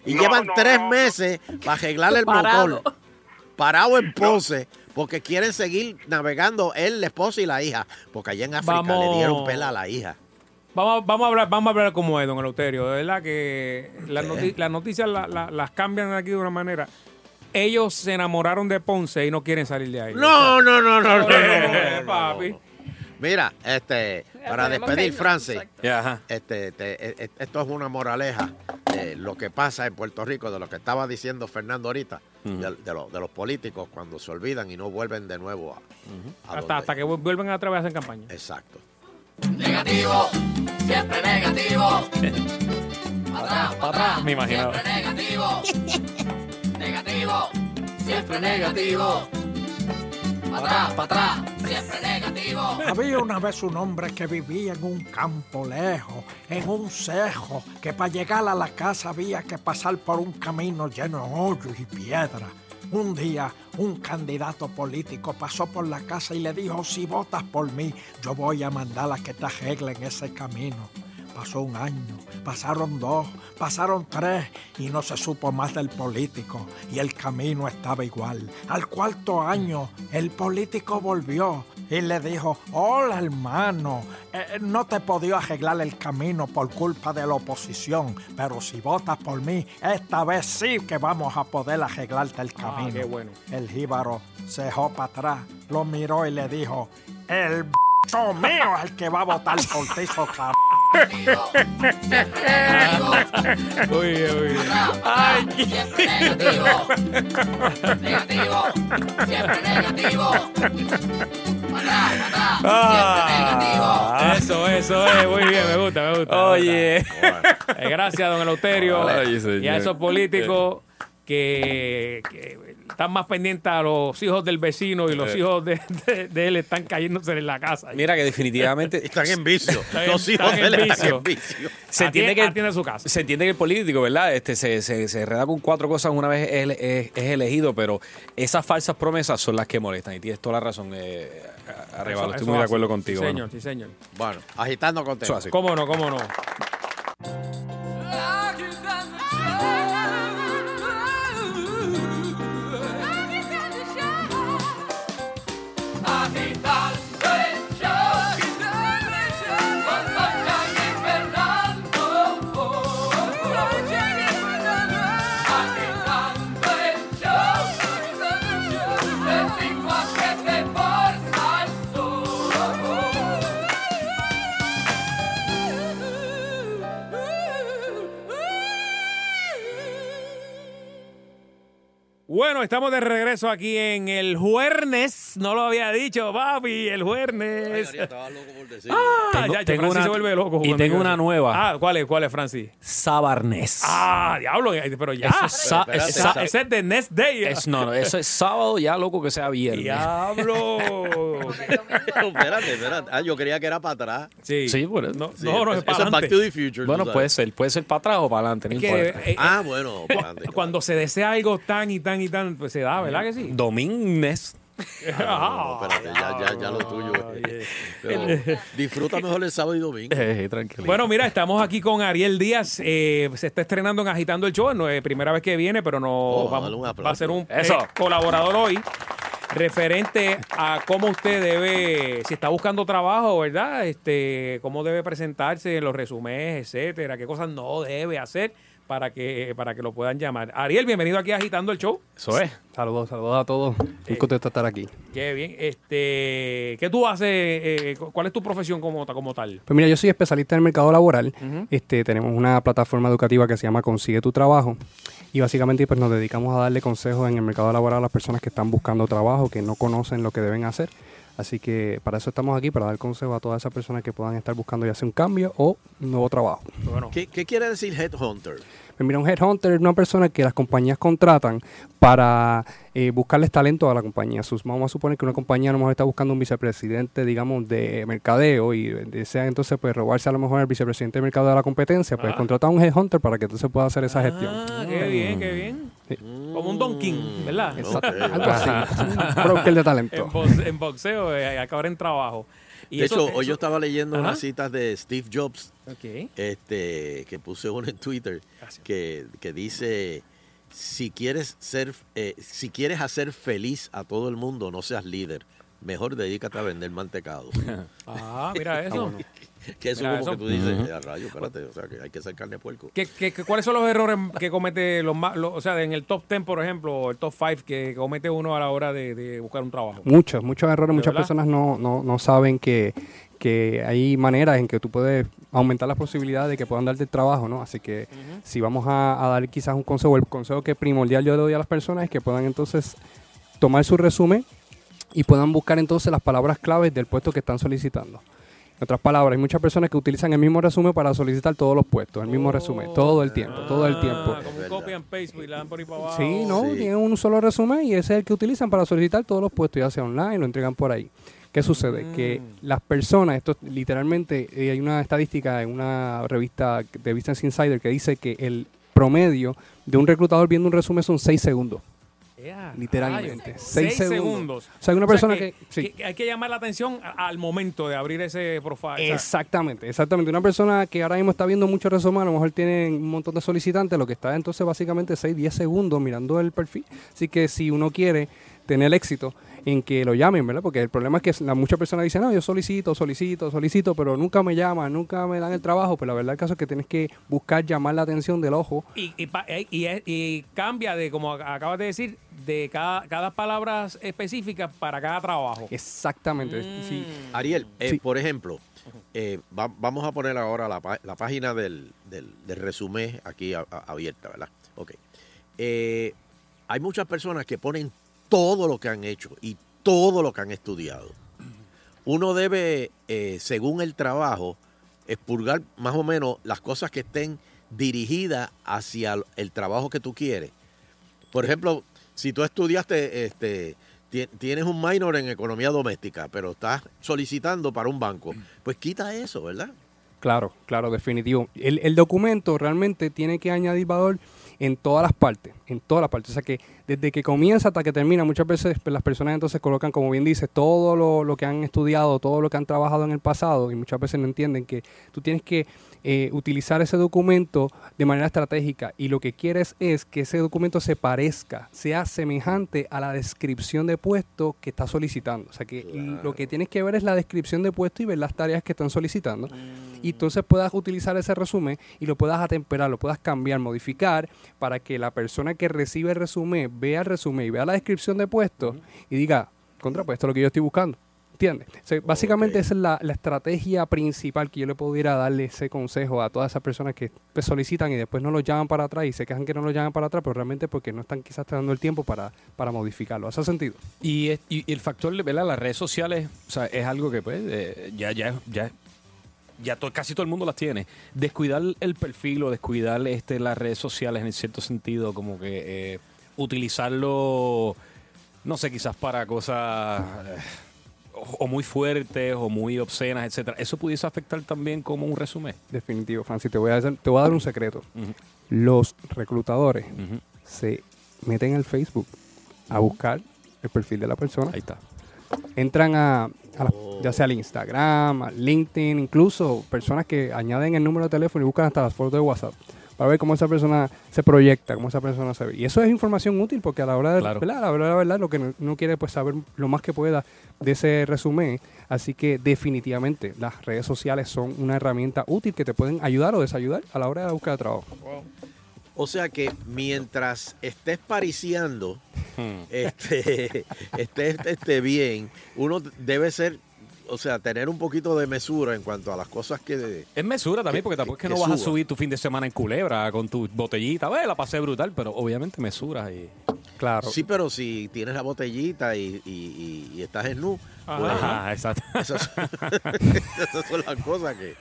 Y No, llevan no, tres no. meses para arreglar el Parado. motor. Parado en Ponce. Porque quieren seguir navegando él, la esposa y la hija. Porque allá en África Vamos. le dieron pela a la hija. Vamos, vamos, a hablar, vamos a hablar como es, don Eleuterio. De verdad que las, ¿Qué? noti- las noticias la- la- las cambian aquí de una manera. Ellos se enamoraron de Ponce y no quieren salir de ahí. No, no, no, no, no, no, Eh, no, no, papi. Mira, este, para despedir, Francis, este, te- e- e- esto es una moraleja de lo que pasa en Puerto Rico, de lo que estaba diciendo Fernando ahorita, de, de lo- de los políticos cuando se olvidan y no vuelven de nuevo a, a Hasta, que vu- vuelven otra vez a hacer campaña. Exacto. Negativo, siempre negativo. Para atrás, para atrás. Me imaginaba. Siempre negativo. Negativo, siempre negativo. Para atrás, para atrás, siempre negativo. Había una vez un hombre que vivía en un campo lejos, en un cejo, que para llegar a la casa había que pasar por un camino lleno de hoyos y piedras. Un día, un candidato político pasó por la casa y le dijo, si votas por mí, yo voy a mandar a que te arreglen ese camino. Pasó un año, pasaron dos, pasaron tres y no se supo más del político y el camino estaba igual. Al cuarto año el político volvió y le dijo, hola hermano, eh, no te he podido arreglar el camino por culpa de la oposición, pero si votas por mí, esta vez sí que vamos a poder arreglarte el camino. qué bueno. El jíbaro se dejó para atrás, lo miró y le dijo, el mío es el que va a votar por ti, soca- Oye, oye. Ay, siempre negativo. Negativo, siempre negativo. Negativo. Eso, eso es. Muy bien, me gusta, me gusta. me Oye. gusta. Eh, gracias, don Eleuterio. Ay, y a esos políticos que, que están más pendientes a los hijos del vecino y los Eh. hijos de, de- de él están cayéndose en la casa. Mira que definitivamente Están en vicio. Los hijos están de en él están en vicio. se entiende Atiende- que atiende su casa. se entiende que el político, ¿verdad? Este se, se, se enreda con cuatro cosas una vez es, es- es elegido, pero esas falsas promesas son las que molestan y tienes toda la razón. Eh, estoy muy de acuerdo contigo. Sí, señor, sí, señor. Bueno, agitando así. ¿Cómo no, cómo no? Bueno, estamos de regreso aquí en el Juernes. No lo había dicho, papi, el Juernes. Ah, Tengo- ya, ya, tengo Francis una- se vuelve loco. y tengo una nueva. Ah, ¿cuál es, cuál es, Francis? Sabarnés. Ah, diablo, pero ya. Eso es sa- Esa- es sa- ese es de Next Day. Es- no, no, eso es sábado ya, loco, que sea viernes. Diablo. espérate, espérate. Ah, yo creía que era para atrás. Sí. Sí, por eso. No, Sí, no, no, es para es Back adelante. to the Future. Bueno, puede ser, puede ser para atrás o para adelante, no Es que, importa. eh, Ah, bueno. para adelante, cuando se desea algo tan y tan y tan, pues se da, ¿verdad que sí? Domínguez. Ah, no, espérate, ya, ya, ya lo tuyo. eh. Pero disfruta mejor el sábado y domingo. Eh, tranquilo. Bueno, mira, estamos aquí con Ariel Díaz. eh, se está estrenando en Agitando el Show. No es primera vez que viene, pero no Oh, vamos- dale un aplauso. va a ser un eh, Eso. colaborador hoy. Referente a cómo usted debe, si está buscando trabajo, ¿verdad? Este, cómo debe presentarse en los resúmenes, etcétera, qué cosas no debe hacer para que, para que lo puedan llamar. Ariel, bienvenido aquí a Agitando el Show. Eso es. Saludos, saludos a todos. Contento de estar aquí. Qué bien. Este, ¿qué tú haces? eh, ¿Cuál es tu profesión como, como tal? Pues mira, yo soy especialista en el mercado laboral. Este, tenemos una plataforma educativa que se llama Consigue tu Trabajo. y básicamente pues nos dedicamos a darle consejos en el mercado laboral a las personas que están buscando trabajo, que no conocen lo que deben hacer. Así que para eso estamos aquí, para dar consejos a todas esas personas que puedan estar buscando ya sea un cambio o un nuevo trabajo. ¿Qué, qué quiere decir headhunter? Pues mira, un headhunter es una persona que las compañías contratan para eh, buscarles talento a la compañía. Sus, vamos a suponer que una compañía a lo mejor está buscando un vicepresidente, digamos, de mercadeo y desea entonces pues robarse a lo mejor el vicepresidente de mercadeo de la competencia, pues Ah. contrata a un headhunter para que entonces pueda hacer esa gestión. Ah, qué bien, qué bien. Como un Don King, ¿verdad? Exacto, algo así. Un broker de talento. En, box- en boxeo, eh, acabar en trabajo. Y de eso- hecho, eso- hoy yo estaba leyendo Ajá. unas citas de Steve Jobs, este, que puse uno en Twitter, que, que dice, si quieres ser, eh, si quieres hacer feliz a todo el mundo, no seas líder. Mejor dedícate a vender mantecado. Ah, mira eso. que eso Mira como eso. que tú dices, Ujú. "Eh, a rayo, espérate, o sea, que hay que ser carne de puerco. ¿Qué, qué- qué- cuáles son los errores que comete los más, los- o sea, en el top 10, por ejemplo, o el top 5 que comete uno a la hora de, de buscar un trabajo? Muchos, muchos errores. ¿De Muchas verdad? personas no, no, no saben que, que hay maneras en que tú puedes aumentar las posibilidades de que puedan darte el trabajo, ¿no? Así que si vamos a, a dar quizás un consejo, el consejo que primordial yo le doy a las personas es que puedan entonces tomar su resumen y puedan buscar entonces las palabras claves del puesto que están solicitando. En otras palabras, hay muchas personas que utilizan el mismo resumen para solicitar todos los puestos, el mismo resumen, todo el tiempo, todo el tiempo. Ah, como un copy and paste, y la dan por ahí para abajo. Sí, no, tienen un solo resumen y ese es el que utilizan para solicitar todos los puestos, ya sea online, lo entregan por ahí. ¿Qué sucede? Que las personas, esto literalmente, eh, hay una estadística en una revista de Business Insider que dice que el promedio de un reclutador viendo un resumen son 6 segundos. Literalmente. Seis Seis segundos. O sea, hay una persona que- sí. que hay que llamar la atención al momento de abrir ese profile. o sea, Exactamente, exactamente. Una persona que ahora mismo está viendo muchos resúmenes, a lo mejor tiene un montón de solicitantes, lo que está entonces básicamente 6, 10 segundos mirando el perfil. Así que si uno quiere tener éxito en que lo llamen, ¿verdad? Porque el problema es que la, muchas personas dicen, no, yo solicito, solicito, solicito, pero nunca me llaman, nunca me dan el trabajo. Pero la verdad el caso es que tienes que buscar llamar la atención del ojo. Y, y, pa- eh, y, es- y cambia de, como ac- acabas de decir, de cada, cada palabra específica para cada trabajo. Exactamente. Sí. Ariel, eh, Sí. por ejemplo, eh, va- vamos a poner ahora la, pa- la página del, del, del resumen aquí a- a- abierta, ¿verdad? Ok. Eh, hay muchas personas que ponen todo lo que han hecho y todo lo que han estudiado. Uno debe, eh, según el trabajo, expurgar más o menos las cosas que estén dirigidas hacia el trabajo que tú quieres. Por ejemplo, si tú estudiaste, este, ti- tienes un minor en economía doméstica, pero estás solicitando para un banco, pues quita eso, ¿verdad? Claro, claro, definitivo. El, el documento realmente tiene que añadir valor en todas las partes, en todas las partes. O sea que desde que comienza hasta que termina, muchas veces pues, las personas entonces colocan, como bien dices, todo lo, lo que han estudiado, todo lo que han trabajado en el pasado y muchas veces no entienden que tú tienes que eh, utilizar ese documento de manera estratégica y lo que quieres es que ese documento se parezca, sea semejante a la descripción de puesto que estás solicitando. O sea que lo que tienes que ver es la descripción de puesto y ver las tareas que están solicitando. Y entonces puedas utilizar ese resumen y lo puedas atemperar, lo puedas cambiar, modificar para que la persona que recibe el resumen vea el resumen y vea la descripción de puesto y diga, contra, pues esto es lo que yo estoy buscando. ¿Entiendes? O sea, básicamente esa es la, la estrategia principal que yo le pudiera darle ese consejo a todas esas personas que pues, solicitan y después no lo llaman para atrás y se quejan que no lo llaman para atrás, pero realmente porque no están quizás dando el tiempo para, para modificarlo. ¿Hace sentido? Y, es- y- y el factor de ¿verdad? las redes sociales o sea, es algo que pues eh, ya ya ya ya to- casi todo el mundo las tiene descuidar el perfil o descuidar este las redes sociales en cierto sentido como que eh, utilizarlo no sé quizás para cosas eh, o, muy fuertes o muy obscenas etcétera eso pudiese afectar también como un resumen Definitivo, Francis. Te voy a, hacer- te voy a dar un secreto. Los reclutadores se meten al Facebook a buscar el perfil de la persona. Ahí está. Entran a, a la- ya sea al Instagram, al LinkedIn, incluso personas que añaden el número de teléfono y buscan hasta las fotos de WhatsApp para ver cómo esa persona se proyecta, cómo esa persona se ve. Y eso es información útil porque a la hora de Claro. ¿verdad? a la hora de la verdad lo que uno quiere pues saber lo más que pueda de ese resumen. Así que definitivamente las redes sociales son una herramienta útil que te pueden ayudar o desayudar a la hora de la búsqueda de trabajo. O sea que mientras estés pariciando, este, estés este, bien, uno debe ser o sea, tener un poquito de mesura en cuanto a las cosas que... Es mesura también, que- porque tampoco es que que no vas a subir tu fin de semana en culebra con tu botellita. Ve, la pasé brutal, pero obviamente mesura y. Claro. Sí, pero si tienes la botellita y, y- y- y estás en nu, Ajá. pues, Ajá, exacto. Esas, esas son las cosas que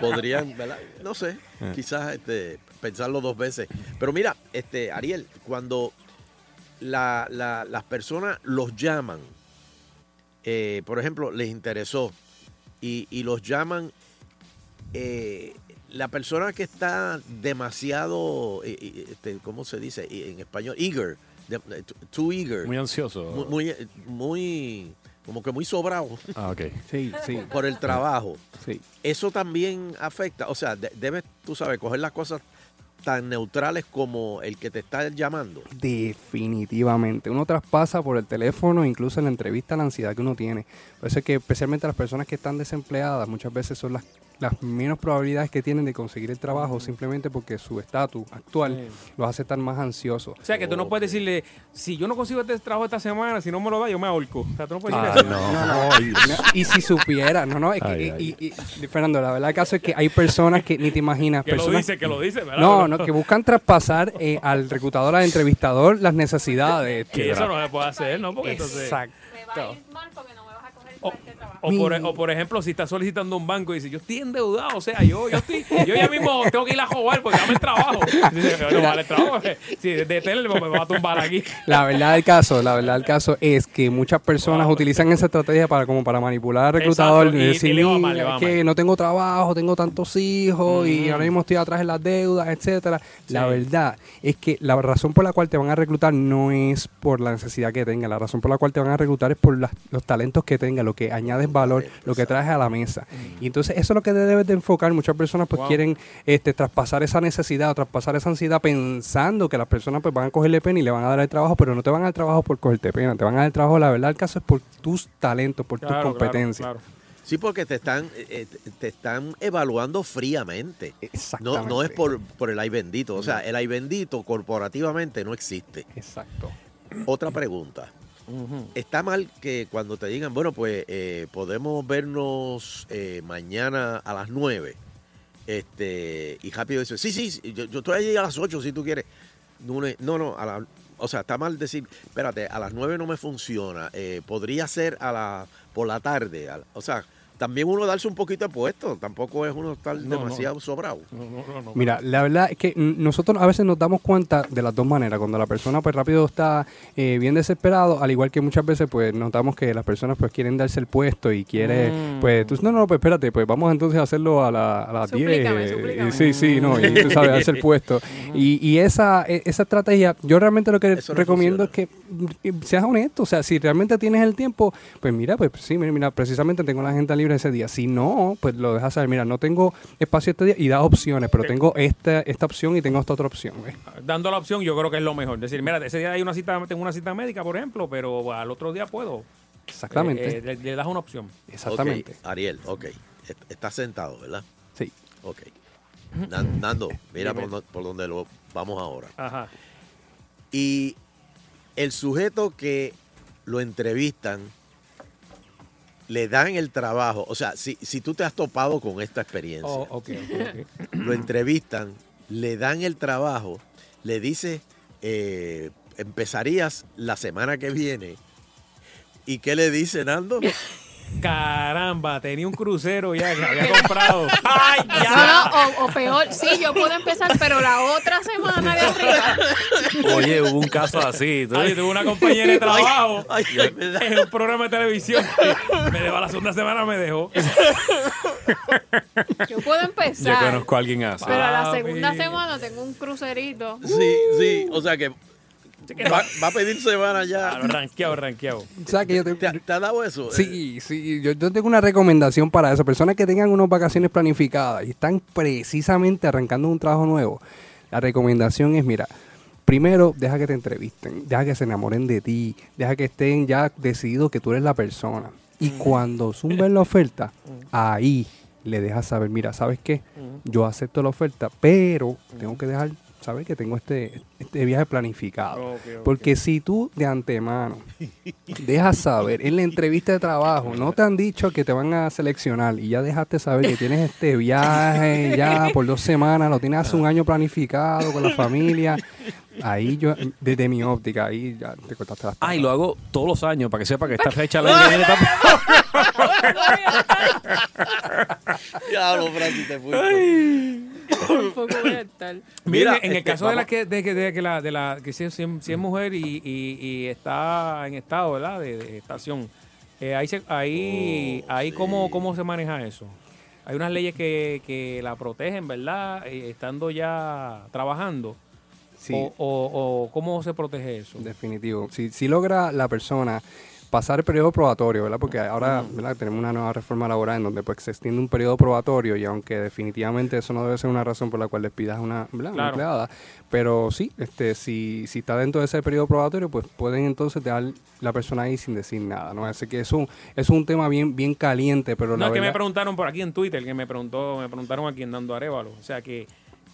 podrían, ¿verdad? No sé, Eh. quizás este, pensarlo dos veces. Pero mira, este Ariel, cuando la- la- las personas los llaman, eh, por ejemplo, les interesó y, y los llaman, eh, la persona que está demasiado, eh, eh, este, ¿cómo se dice en español? Eager, de- eh, too eager. Muy ansioso. Muy, muy, muy- como que muy sobrado. Ah, ok. Sí, sí. Por el trabajo. Sí. Eso también afecta. O sea, de- debes, tú sabes, coger las cosas tan neutrales como el que te está llamando. Definitivamente. Uno traspasa por el teléfono, incluso en la entrevista, la ansiedad que uno tiene. Por eso es que especialmente las personas que están desempleadas muchas veces son las, las menos probabilidades que tienen de conseguir el trabajo simplemente porque su estatus actual los hace estar más ansiosos. O sea, que tú no puedes decirle, si yo no consigo este trabajo esta semana, si no me lo da, yo me ahorco. O sea, tú no puedes Ah, decirle no, eso. no, y, no, y si supiera, no, no, es que, Ay, y- ay. y- y- Fernando, la verdad el caso es que hay personas que ni te imaginas. Que lo personas- dice, que lo dice, ¿verdad? No, no, que buscan traspasar eh, al reclutador, al entrevistador, las necesidades. Que eso no se puede hacer, ¿no? Porque entonces... Exacto. O, o por, o por ejemplo, si estás solicitando un banco y dices, yo estoy endeudado, o sea, yo, yo estoy, yo ya mismo tengo que ir a jugar porque dame el trabajo. Dice, "Pero vale el trabajo, si de tele me va a tumbar aquí. La verdad del caso, la verdad del caso es que muchas personas utilizan esa estrategia para como para manipular al reclutador Exacto, y y- decir y le va "Mira, mal, le va es que no tengo trabajo, tengo tantos hijos y Mm. ahora mismo estoy atrás en las deudas, etcétera. La verdad es que la razón por la cual te van a reclutar no es por la necesidad que tenga, la razón por la cual te van a reclutar es por las- los talentos que tenga, lo que añades valor, lo que traes a la mesa. Y entonces eso es lo que debes de enfocar. Muchas personas pues Wow. quieren este, traspasar esa necesidad o traspasar esa ansiedad pensando que las personas pues van a cogerle pena y le van a dar el trabajo, pero no te van a dar el trabajo por cogerte pena, te van a dar el trabajo, la verdad, el caso es por tus talentos, por tus Claro, claro, competencias. Sí, porque te están, eh, eh, te están evaluando fríamente. No, Exactamente. no es por, por el ay bendito. O sea, el ay bendito corporativamente no existe. Exacto. Otra pregunta. Está mal que cuando te digan, bueno, pues eh, podemos vernos eh, mañana a las 9. Este, y rápido dice, sí, sí, yo, yo estoy allí a las 8 si tú quieres. No, no, a la- o sea, está mal decir, espérate, a las 9 no me funciona. eh, podría ser a la, por la tarde. o sea, también uno darse un poquito de puesto. Tampoco es uno estar No, no. demasiado sobrado. Mira, la verdad es que nosotros a veces nos damos cuenta de las dos maneras. Cuando la persona pues rápido está eh, bien desesperado, al igual que muchas veces pues notamos que las personas pues quieren darse el puesto y quiere Mm. pues tú no, no, pues espérate, pues vamos entonces a hacerlo a, la- a las 10. Suplícame, eh. Sí, sí, no, y tú sabes, darse el puesto. Y, y esa, e- esa estrategia, yo realmente lo que Eso no recomiendo es que mm, seas honesto. O sea, si realmente tienes el tiempo, pues mira, pues sí, mira, mira, precisamente tengo la agenda libre ese día. Si no, pues lo dejas saber, mira, no tengo espacio este día y da opciones, pero tengo esta, esta opción y tengo esta otra opción. ¿ves? Dando la opción, yo creo que es lo mejor. Decir, mira, ese día hay una cita, tengo una cita médica, por ejemplo, pero al otro día puedo. Exactamente. Eh, eh, le, le das una opción. Ok, Ariel, ok. Est- Estás sentado, ¿verdad? Sí. Ok. Nan- Nando, mira por, por donde lo vamos ahora. Ajá. Y el sujeto que lo entrevistan le dan el trabajo. O sea, si, si tú te has topado con esta experiencia, Oh, lo entrevistan, le dan el trabajo, le dice, eh, empezarías la semana que viene. ¿Y qué le dice Nando? Caramba, tenía un crucero ya que había comprado. ¡Ay, ya! no, o, o peor, sí, yo puedo empezar, pero la otra semana de arriba. Oye, hubo un caso así. tuve una compañera de trabajo Ay, en un programa de televisión. Me dejó a la segunda semana, me dejó. Yo puedo Yo empezar. conozco a alguien así. Pero a la segunda semana tengo un crucerito. Sí, sí, o sea que va, va a pedir semana ya. Claro, ranqueado, ranqueado. O sea, que yo te- ¿Te, te ha dado eso? Sí, sí, yo, yo tengo una recomendación para eso. Personas que tengan unas vacaciones planificadas y están precisamente arrancando un trabajo nuevo. La recomendación es, mira, primero deja que te entrevisten, deja que se enamoren de ti, deja que estén ya decididos que tú eres la persona. Y cuando zumben la oferta, ahí le dejas saber, mira, ¿sabes qué? Yo acepto la oferta, pero tengo que dejar saber que tengo este, este viaje planificado. Porque si tú de antemano dejas saber en la entrevista de trabajo, no te han dicho que te van a seleccionar y ya dejaste saber que tienes este viaje ya por dos semanas, lo tienes hace un año planificado con la familia, ahí yo, desde mi óptica, ahí ya te cortaste las Ah, y lo hago todos los años para que sepa que esta fecha la viene Diablo, Francis, te fuiste. Un poco voy a estar. Mira, en el este, caso de la que, de que, de que la, de la, que si, si- si es mujer y, y- y está en estado, ¿verdad? De, de estación, eh, ahí, se, ahí, Oh, ahí ¿cómo, ¿cómo se maneja eso? Hay unas leyes que, que la protegen, ¿verdad? Eh, estando ya trabajando. Sí. O, o, o cómo se protege eso? Definitivo. Si, si logra la persona pasar el periodo probatorio, ¿verdad? Porque ahora ¿verdad? tenemos una nueva reforma laboral en donde pues se extiende un periodo probatorio y aunque definitivamente eso no debe ser una razón por la cual despidas a una, Claro. empleada, pero sí, este, si, si está dentro de ese periodo probatorio, pues pueden entonces dejar la persona ahí sin decir nada, ¿no? Así que es un, es un tema bien, bien caliente, pero No, la es que me preguntaron por aquí en Twitter, que me preguntó, me preguntaron aquí en Dando Arevalo, o sea, que,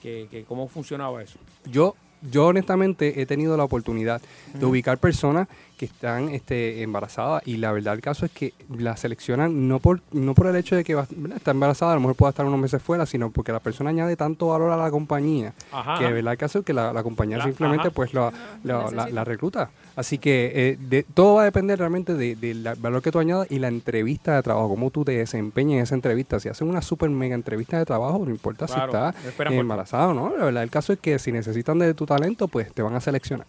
que, que cómo funcionaba eso. Yo, yo honestamente he tenido la oportunidad de ubicar personas que están este, embarazadas y la verdad el caso es que la seleccionan no por no por el hecho de que va- está embarazada, a lo mejor pueda estar unos meses fuera, sino porque la persona añade tanto valor a la compañía Ajá. que de verdad el caso es que la, la compañía La- simplemente ajá. pues la, la- la- Necesita. la recluta. Así que eh, de, todo va a depender realmente del de, del valor que tú añadas y la entrevista de trabajo, cómo tú te desempeñas en esa entrevista. Si hacen una super mega entrevista de trabajo, no importa Claro, si estás embarazado o no. La verdad, el caso es que si necesitan de tu talento, pues te van a seleccionar.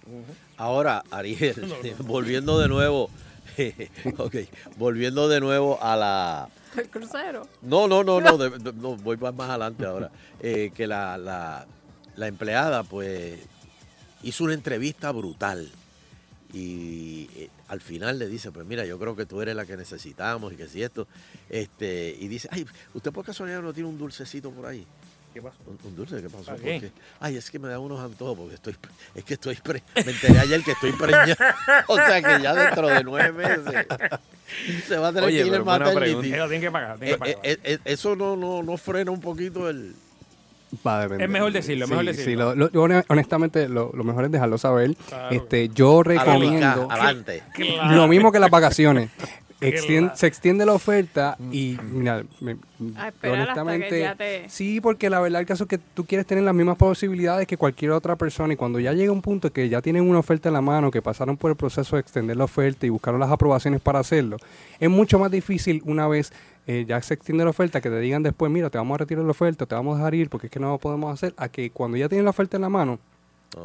Ahora, Ariel, volviendo de nuevo, ok, volviendo de nuevo a la... El crucero. No, no, no, no, de- de- no, voy más más adelante ahora. Eh, que la, la, la empleada, pues, hizo una entrevista brutal. Y eh, al final le dice, pues mira, yo creo que tú eres la que necesitamos y que si esto, este, y dice, ay, ¿usted por casualidad no tiene un dulcecito por ahí? ¿Qué pasó? Un, un dulce, ¿qué pasó? ¿Para ¿Por qué? qué? Ay, es que me da unos antojos porque estoy, es que estoy, pre- me enteré ayer que estoy preñada. O sea que ya dentro de nueve meses se va a tener Oye, que ir el maternity. pregunta. Eso tienen que pagar, tienen que Eh, pagar. eh, eh, eso no, no, no frena un poquito el... Va a depender. Es mejor decirlo, es mejor Sí, decirlo. sí, lo- lo- yo hone- honestamente, lo, lo mejor es dejarlo saber. Claro. Este, yo recomiendo adelante. Claro. lo mismo que las vacaciones. Extien- se extiende la oferta y mira, me- A esperar hasta que ya te- sí, porque la verdad el caso es que tú quieres tener las mismas posibilidades que cualquier otra persona y cuando ya llega un punto que ya tienen una oferta en la mano, que pasaron por el proceso de extender la oferta y buscaron las aprobaciones para hacerlo, es mucho más difícil una vez eh, ya se extiende la oferta que te digan después, mira, te vamos a retirar la oferta, te vamos a dejar ir porque es que no lo podemos hacer, a que cuando ya tienen la oferta en la mano,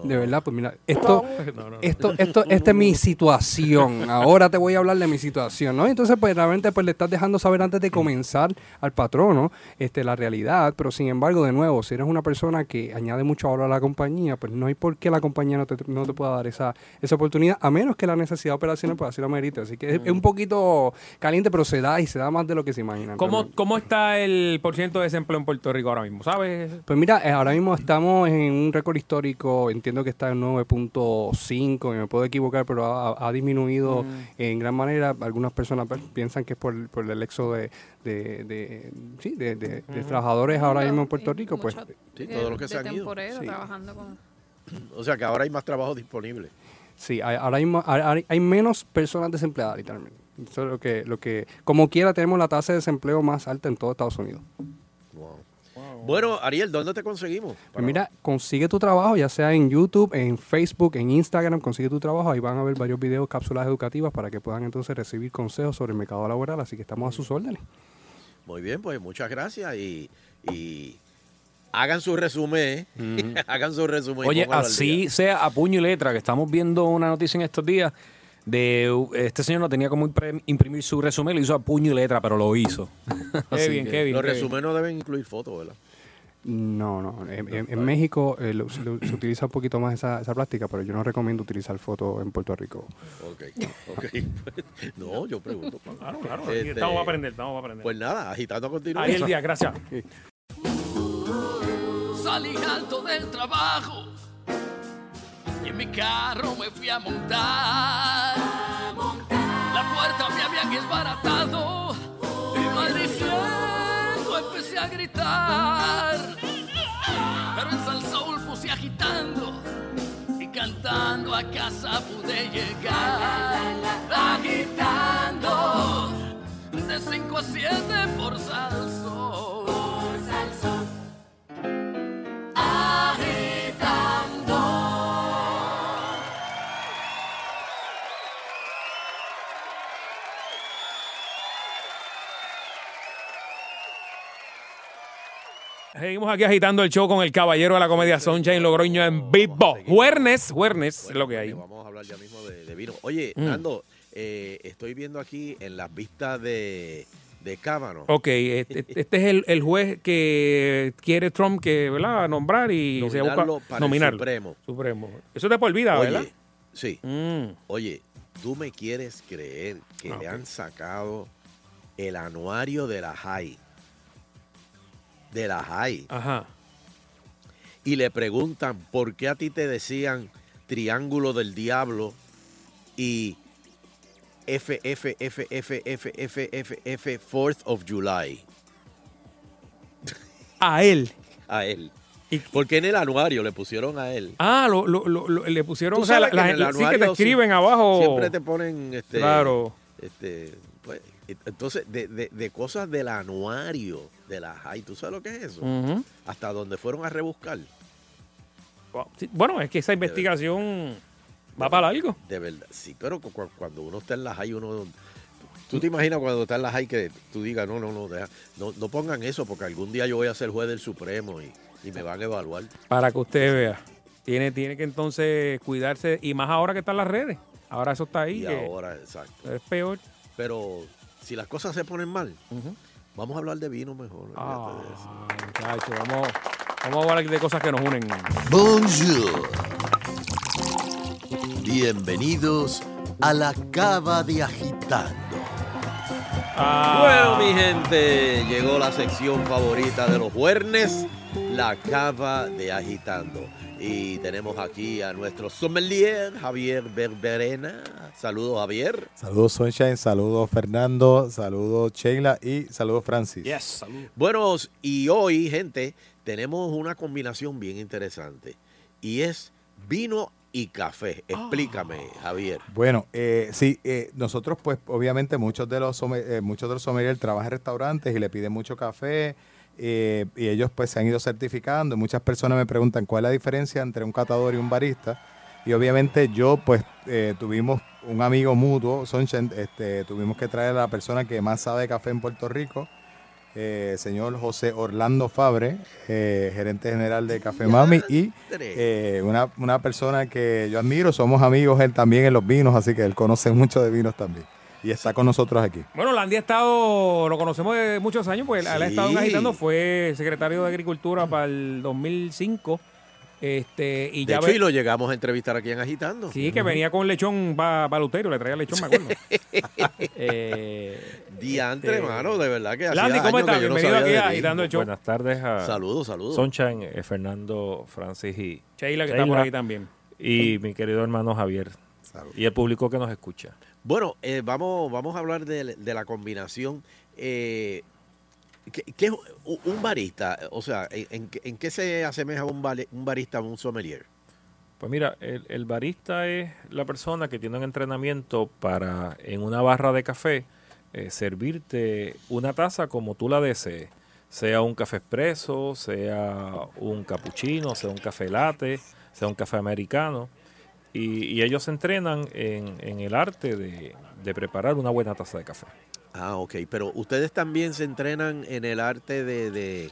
de verdad, pues mira, esto, No, no, no. esto, esto, esta es mi situación. Ahora te voy a hablar de mi situación, ¿no? Entonces, pues realmente pues le estás dejando saber antes de comenzar al patrono este, la realidad, pero sin embargo, de nuevo, si eres una persona que añade mucho valor a la compañía, pues no hay por qué la compañía no te, no te pueda dar esa, esa oportunidad, a menos que la necesidad operacional pues así lo merite. Así que es, es un poquito caliente, pero se da y se da más de lo que se imaginan. ¿Cómo, realmente. ¿Cómo está el porciento de desempleo en Puerto Rico ahora mismo? ¿Sabes? Pues mira, eh, ahora mismo estamos en un récord histórico, entiendo que está en 9.5, y me puedo equivocar, pero ha, ha disminuido en gran manera. Algunas personas pues, piensan que es por, por el éxodo de, de, de- sí, de, de- de trabajadores ahora mismo en Puerto Rico. Pues Sí, todos los que se han ido. Sí. trabajando con... O sea que ahora hay más trabajo disponible. sí, hay, ahora hay, hay- hay menos personas desempleadas, literalmente. Eso es lo que, lo que, como quiera, tenemos la tasa de desempleo más alta en todo Estados Unidos. Bueno, Ariel, ¿dónde te conseguimos? Pues mira, consigue tu trabajo, ya sea en YouTube, en Facebook, en Instagram, consigue tu trabajo. Ahí van a ver varios videos, cápsulas educativas para que puedan entonces recibir consejos sobre el mercado laboral. Así que estamos a sus órdenes. Muy bien, pues muchas gracias y, y hagan su resumen, ¿eh? hagan su resumen. Oye, así sea a puño y letra, que estamos viendo una noticia en estos días de este señor no tenía como imprimir su resumen, lo hizo a puño y letra, pero lo hizo. Así bien, que- qué bien. Los resúmenes no deben incluir fotos, ¿verdad? No, no. En, en- en México eh, lo- se, lo- se utiliza un poquito más esa, esa práctica, pero yo no recomiendo utilizar fotos en Puerto Rico. Ok, ok. no, yo pregunto. Claro, claro. Este, Estamos a aprender, estamos a aprender. Pues nada, agitando continúa. Ahí el día, gracias. Salí alto del trabajo y en mi carro me fui a montar. La puerta me habían desbaratado gritar. Pero en San Soul puse agitando y cantando a casa pude llegar. Agitando de 5 a 7 por Salsón. Seguimos aquí agitando el show con el caballero de la comedia Sunshine Logroño en vivo. Juernes, juernes, es lo que hay. Vamos a hablar ya mismo de, de vino. Oye, Mm. Nando, eh, estoy viendo aquí en las vistas de, de Cámara. Ok, este, este es el, el juez que quiere Trump que, ¿verdad? nombrar y se busca Nominarlo para el nominarlo. Supremo. Supremo. Eso es de por vida, Oye, ¿verdad? Mm. Sí. Oye, tú me quieres creer que Ah, le ok. han sacado el anuario de la JAI. De la JAI. Ajá. Y le preguntan por qué a ti te decían Triángulo del Diablo y F, F, F, F, F, F, F, F, 4th of July. A él. A él. Porque en el anuario le pusieron a él. Ah, lo, lo- lo- lo- le pusieron, o sea, la, la- sí que te escriben abajo. Siempre te ponen, este, Claro. este, pues, entonces, de, de- de cosas del anuario de la JAI, ¿tú sabes lo que es eso? Hasta donde fueron a rebuscar. Bueno, es que esa investigación va para algo. De verdad, sí, pero cu- cu- cuando uno está en la JAI, uno... ¿Tú te imaginas cuando está en la JAI que tú digas, no, no, no, deja- no, no pongan eso porque algún día yo voy a ser juez del Supremo y, y me van a evaluar? Para que usted vea. Tiene, tiene que entonces cuidarse. Y más ahora que están las redes. Ahora eso está ahí. Y ahora, exacto. Es peor. Pero si las cosas se ponen mal, vamos a hablar de vino mejor. Ah, vamos, vamos a hablar de cosas que nos unen. Bonjour. Bienvenidos a la cava de agitando. Bueno, mi gente, llegó la sección favorita de los jueves, la cava de agitando. Y tenemos aquí a nuestro sommelier, Javier Berberena. Saludos, Javier. Saludos Sunshine, saludos Fernando, saludos Sheila y saludos Francis. Bueno, y hoy, gente, tenemos una combinación bien interesante. Y es vino y café. Explícame, Javier. Bueno, eh, sí, eh, nosotros pues obviamente muchos de los eh, muchos de los sommeliers trabajan en restaurantes y le piden mucho café eh, y ellos pues se han ido certificando. Muchas personas me preguntan cuál es la diferencia entre un catador y un barista. Y obviamente yo pues eh, tuvimos un amigo mutuo, Sunshine, este, tuvimos que traer a la persona que más sabe de café en Puerto Rico, eh, señor José Orlando Fabre, eh, gerente general de Café Mami y eh, una, una persona que yo admiro, somos amigos él también en los vinos, así que él conoce mucho de vinos también. Y está con nosotros aquí. Bueno, Landy ha estado, lo conocemos de muchos años, pues él ha estado agitando, fue secretario de Agricultura para el 2005. Este, y De ya hecho, ve- y lo llegamos a entrevistar aquí en Agitando. Sí, que venía con lechón para Lutero, le traía lechón, me acuerdo. eh, Diantre, este, hermano, de verdad que hacía Landy, ¿cómo años estás? que yo no Bienvenido sabía aquí de a. Agitando el Show. Buenas tardes a Saludos, saludos. Sunshine, eh, Fernando, Francis y Sheila, que está por ahí también. Y mi querido hermano Javier. Y el público que nos escucha. Bueno, eh, vamos, vamos a hablar de, la combinación. Eh, ¿qué, es un barista? O sea, ¿en, en qué- se asemeja un barista a un sommelier? Pues mira, el, el barista es la persona que tiene un entrenamiento para en una barra de café eh, servirte una taza como tú la desees. Sea un café expreso, sea un cappuccino, sea un café latte, sea un café americano. Y, y ellos se entrenan en, en el arte de, de preparar una buena taza de café. Ah, ok. Pero ustedes también se entrenan en el arte de, de,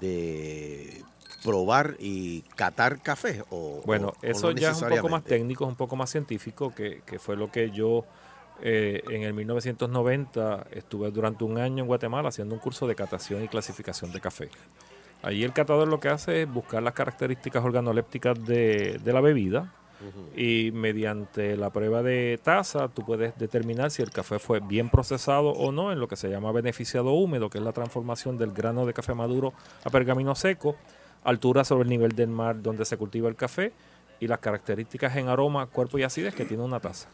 de probar y catar café. O, Bueno, o- o eso no ya es un poco más técnico, es un poco más científico, que, que fue lo que yo eh, en el 1990 estuve durante un año en Guatemala haciendo un curso de catación y clasificación de café. Allí el catador lo que hace es buscar las características organolépticas de, de la bebida y mediante la prueba de taza tú puedes determinar si el café fue bien procesado o no en lo que se llama beneficiado húmedo, que es la transformación del grano de café maduro a pergamino seco, altura sobre el nivel del mar donde se cultiva el café y las características en aroma, cuerpo y acidez que tiene una taza.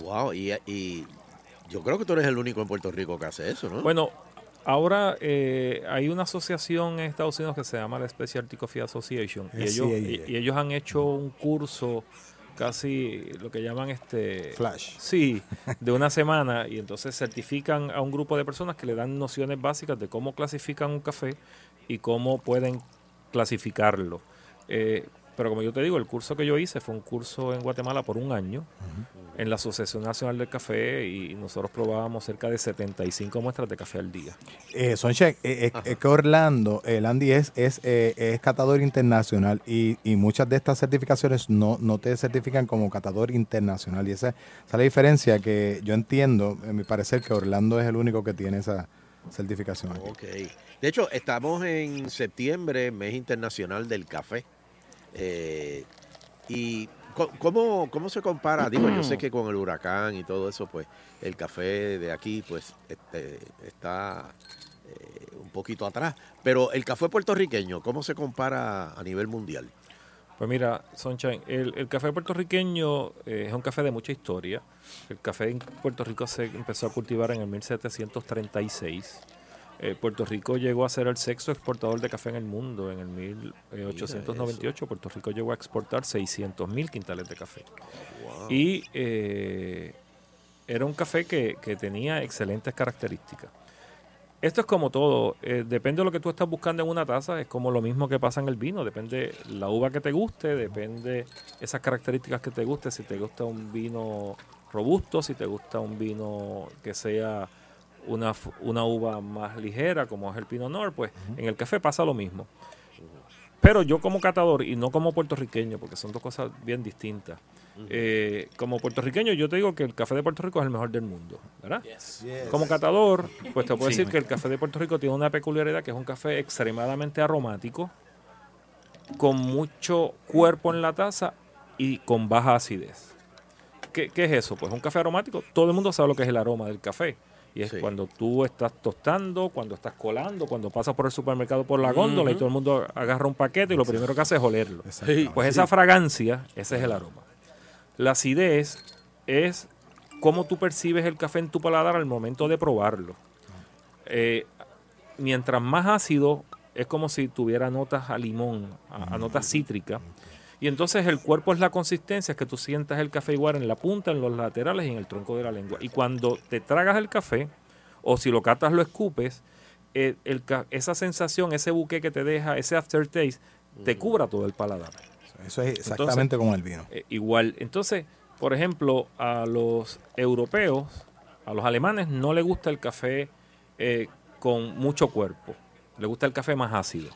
Wow, y, y yo creo que tú eres el único en Puerto Rico que hace eso, ¿no? Bueno, ahora eh, hay una asociación en Estados Unidos que se llama la Specialty Coffee Association y ellos, y, ellos han hecho un curso casi lo que llaman este Flash. Sí, de una semana y entonces certifican a un grupo de personas que le dan nociones básicas de cómo clasifican un café y cómo pueden clasificarlo. Eh, pero como yo te digo, el curso que yo hice fue un curso en Guatemala por un año en la Asociación Nacional del Café y nosotros probábamos cerca de 75 muestras de café al día. Eh, Sonche, eh, eh, es que Orlando, el Andy es, es, eh, es catador internacional y, y muchas de estas certificaciones no, no te certifican como catador internacional. Y esa, esa es la diferencia que yo entiendo, en mi parecer, que Orlando es el único que tiene esa certificación. aquí. Ok. De hecho, estamos en septiembre, mes internacional del café. Eh, y ¿cómo, ¿cómo se compara? Digo, yo sé que con el huracán y todo eso, pues el café de aquí, pues este, está eh, un poquito atrás. Pero el café puertorriqueño, ¿cómo se compara a nivel mundial? Pues mira, Sunshine, el, el café puertorriqueño eh, es un café de mucha historia. El café en Puerto Rico se empezó a cultivar en el 1736. Eh, Puerto Rico llegó a ser el sexto exportador de café en el mundo. En el 1898 Puerto Rico llegó a exportar 600 mil quintales de café. Y eh, era un café que, que tenía excelentes características. Esto es como todo, eh, depende de lo que tú estás buscando en una taza, es como lo mismo que pasa en el vino, depende la uva que te guste, depende esas características que te guste, si te gusta un vino robusto, si te gusta un vino que sea una, una uva más ligera, como es el Pinot Noir, pues en el café pasa lo mismo. Pero yo como catador y no como puertorriqueño, porque son dos cosas bien distintas. eh, como puertorriqueño, yo te digo que el café de Puerto Rico es el mejor del mundo, ¿verdad? Como catador, pues te puedo Sí. decir que el café de Puerto Rico tiene una peculiaridad que es un café extremadamente aromático, con mucho cuerpo en la taza y con baja acidez. ¿Qué, qué es eso? Pues un café aromático, todo el mundo sabe lo que es el aroma del café. Y es cuando tú estás tostando, cuando estás colando, cuando pasas por el supermercado por la góndola y todo el mundo agarra un paquete y lo primero que hace es olerlo. Pues esa fragancia, ese es el aroma. La acidez es cómo tú percibes el café en tu paladar al momento de probarlo. Eh, mientras más ácido, es como si tuviera notas a limón, a, a notas cítricas. Y entonces el cuerpo es la consistencia, es que tú sientas el café igual en la punta, en los laterales y en el tronco de la lengua. Y cuando te tragas el café, o si lo catas lo escupes, eh, el esa sensación, ese buque que te deja, ese aftertaste, te cubra todo el paladar. Eso es exactamente como el vino. Eh, igual, entonces, por ejemplo, a los europeos, a los alemanes no les gusta el café eh, con mucho cuerpo, le gusta el café más ácido.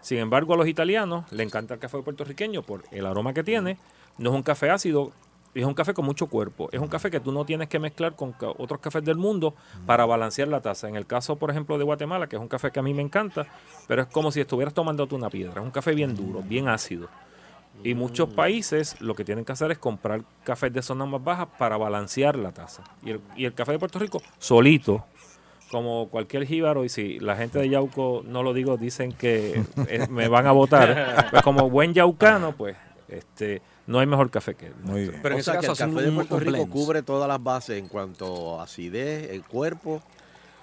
Sin embargo, a los italianos le encanta el café puertorriqueño por el aroma que tiene. No es un café ácido, es un café con mucho cuerpo. Es un café que tú no tienes que mezclar con otros cafés del mundo para balancear la taza. En el caso, por ejemplo, de Guatemala, que es un café que a mí me encanta, pero es como si estuvieras tomándote una piedra. Es un café bien duro, bien ácido. Y muchos países lo que tienen que hacer es comprar cafés de zonas más bajas para balancear la taza. Y el café de Puerto Rico, solito, como cualquier jíbaro, y si la gente de Yauco no lo digo, dicen que eh, me van a votar. Pues como buen yaucano, pues este no hay mejor café que él. Pero o sea que el café de Puerto Rico cubre todas las bases en cuanto a acidez, el cuerpo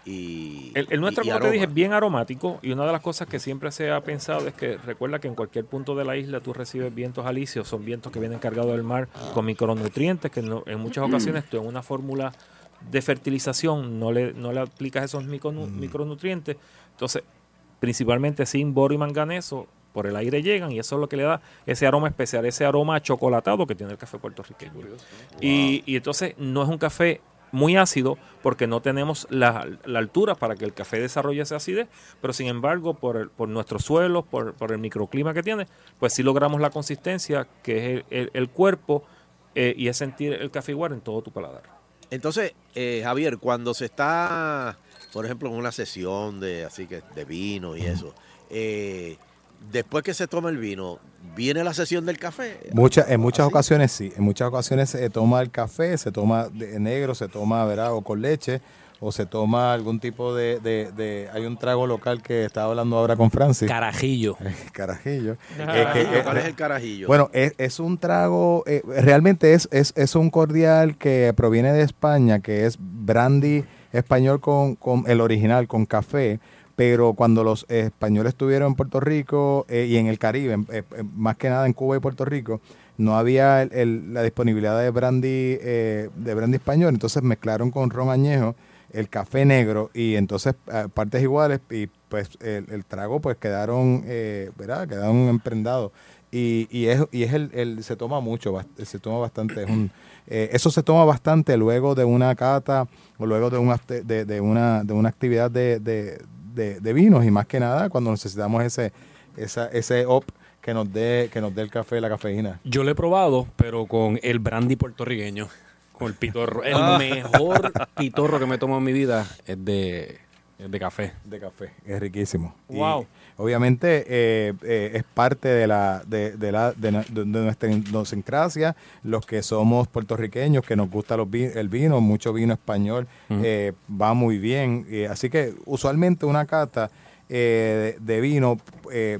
y El, el nuestro, y- y como te dije, es bien aromático y una de las cosas que siempre se ha pensado es que recuerda que en cualquier punto de la isla tú recibes vientos alisios, son vientos que vienen cargados del mar con micronutrientes que no- en muchas ocasiones tú en una fórmula de fertilización no le, no le aplicas esos micronu- micronutrientes. Entonces, principalmente sin boro y manganeso, por el aire llegan y eso es lo que le da ese aroma especial, ese aroma chocolatado que tiene el café puertorriqueño. Y, y entonces no es un café muy ácido porque no tenemos la, la altura para que el café desarrolle esa acidez, pero sin embargo por, el- por nuestros suelos, por, por el microclima que tiene, pues sí logramos la consistencia que es el, el- el cuerpo eh, y es sentir el café igual en todo tu paladar. Entonces, eh, Javier, cuando se está, por ejemplo, en una sesión de así que de vino y eso, eh, después que se toma el vino, viene la sesión del café. Mucha, en muchas ocasiones sí, en muchas ocasiones se toma el café, se toma de negro, se toma, ¿verdad? O con leche, o se toma algún tipo de, de- de- hay un trago local que estaba hablando ahora con Francis. Carajillo. Carajillo. Eh, que- ¿cuál eh, es el carajillo? Bueno, es, es un trago, eh, realmente es, es, es un cordial que proviene de España, que es brandy español con, con el original, con café, pero cuando los españoles estuvieron en Puerto Rico eh, y en el Caribe, eh, eh, más que nada en Cuba y Puerto Rico, no había el- el- la disponibilidad de brandy, eh, de brandy español, entonces mezclaron con ron añejo el café negro y entonces eh, partes iguales y pues el, el trago pues quedaron, eh, ¿verdad? Quedaron emprendados. Y, y es, y es el, el- se toma mucho, se toma bastante. eh, eso se toma bastante luego de una cata o luego de, un afte- de, una, de una actividad de, de, de- de vinos y más que nada cuando necesitamos ese, esa, ese op que nos dé que nos dé el café, la cafeína. Yo lo he probado, pero con el brandy puertorriqueño, con el pitorro. El Ah. mejor pitorro que me tomo en mi vida es de, es de café. De café. Es riquísimo. Y Wow. obviamente eh, eh, es parte de la de, de la de, nuestra idiosincrasia, los que somos puertorriqueños, que nos gusta los vi- el vino, mucho vino español, eh, va muy bien. Eh, así que usualmente una cata eh, de, de vino eh,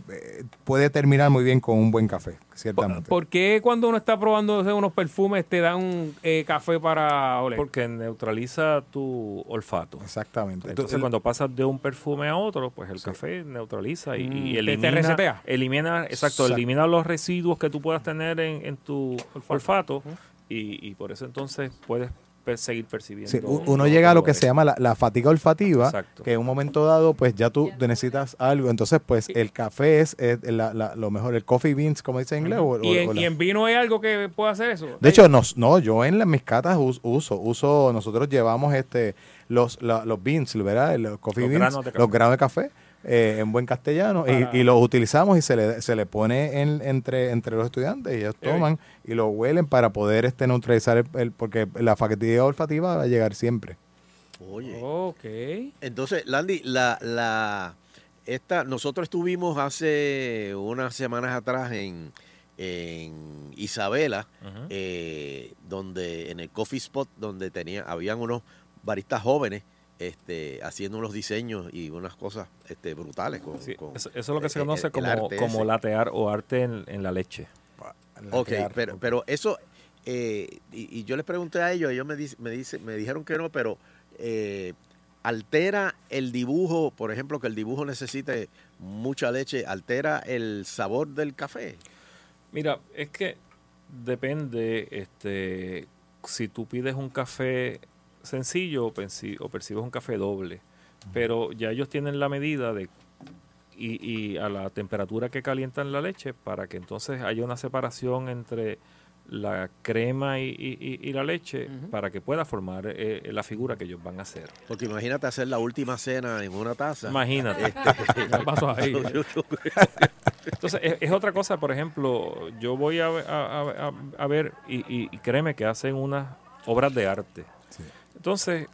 puede terminar muy bien con un buen café, ciertamente. ¿Por qué cuando uno está probando unos perfumes te dan eh, café para oler? Porque neutraliza tu olfato. Exactamente. Entonces, cuando pasas de un perfume a otro, pues el café neutraliza y, Mm, y te- te elimina, resetea. elimina, exacto, Exacto. elimina los residuos que tú puedas tener en, en tu olfato, y, y por eso entonces puedes seguir percibiendo. Sí, uno llega a lo que se llama la, la fatiga olfativa, Exacto. que en un momento dado, pues ya tú necesitas algo. Entonces, pues el café es, es la- la- lo mejor, el coffee beans, como dice en inglés. o- ¿Y en, o la- y en vino hay algo que pueda hacer eso? de hecho, nos, no, yo en las, mis catas us- uso, uso, nosotros llevamos este los, la- los beans, ¿verdad? Los coffee Los beans, granos los granos de café, eh, en buen castellano, y, y los utilizamos y se le, se le pone en- entre, entre los estudiantes y ellos toman y lo huelen para poder este neutralizar el, el- porque la fatiga olfativa va a llegar siempre. Oye. Ok. Entonces, Landy, la, la, esta, nosotros estuvimos hace unas semanas atrás en, en Isabela, eh, donde en el coffee spot donde tenía, habían unos baristas jóvenes este, haciendo unos diseños y unas cosas este, brutales. Con, Sí, con eso, eso es lo que se conoce el como, como latear o arte en, en la leche. Ok, pero, pero eso, eh, y, y yo les pregunté a ellos, ellos me, dice- me, dice, me dijeron que no, pero eh, altera el dibujo, por ejemplo, que el dibujo necesite mucha leche, altera el sabor del café. Mira, es que depende, este, si tú pides un café sencillo o, o percibes un café doble, pero ya ellos tienen la medida de y, y a la temperatura que calientan la leche para que entonces haya una separación entre la crema y, y- la leche para que pueda formar eh, la figura que ellos van a hacer. Porque imagínate hacer la última cena en una taza. Imagínate. Este, ¿Qué pasó ahí? Entonces, es, es otra cosa, por ejemplo, yo voy a, a- a- a- a ver y, y- y créeme que hacen unas obras de arte. Entonces,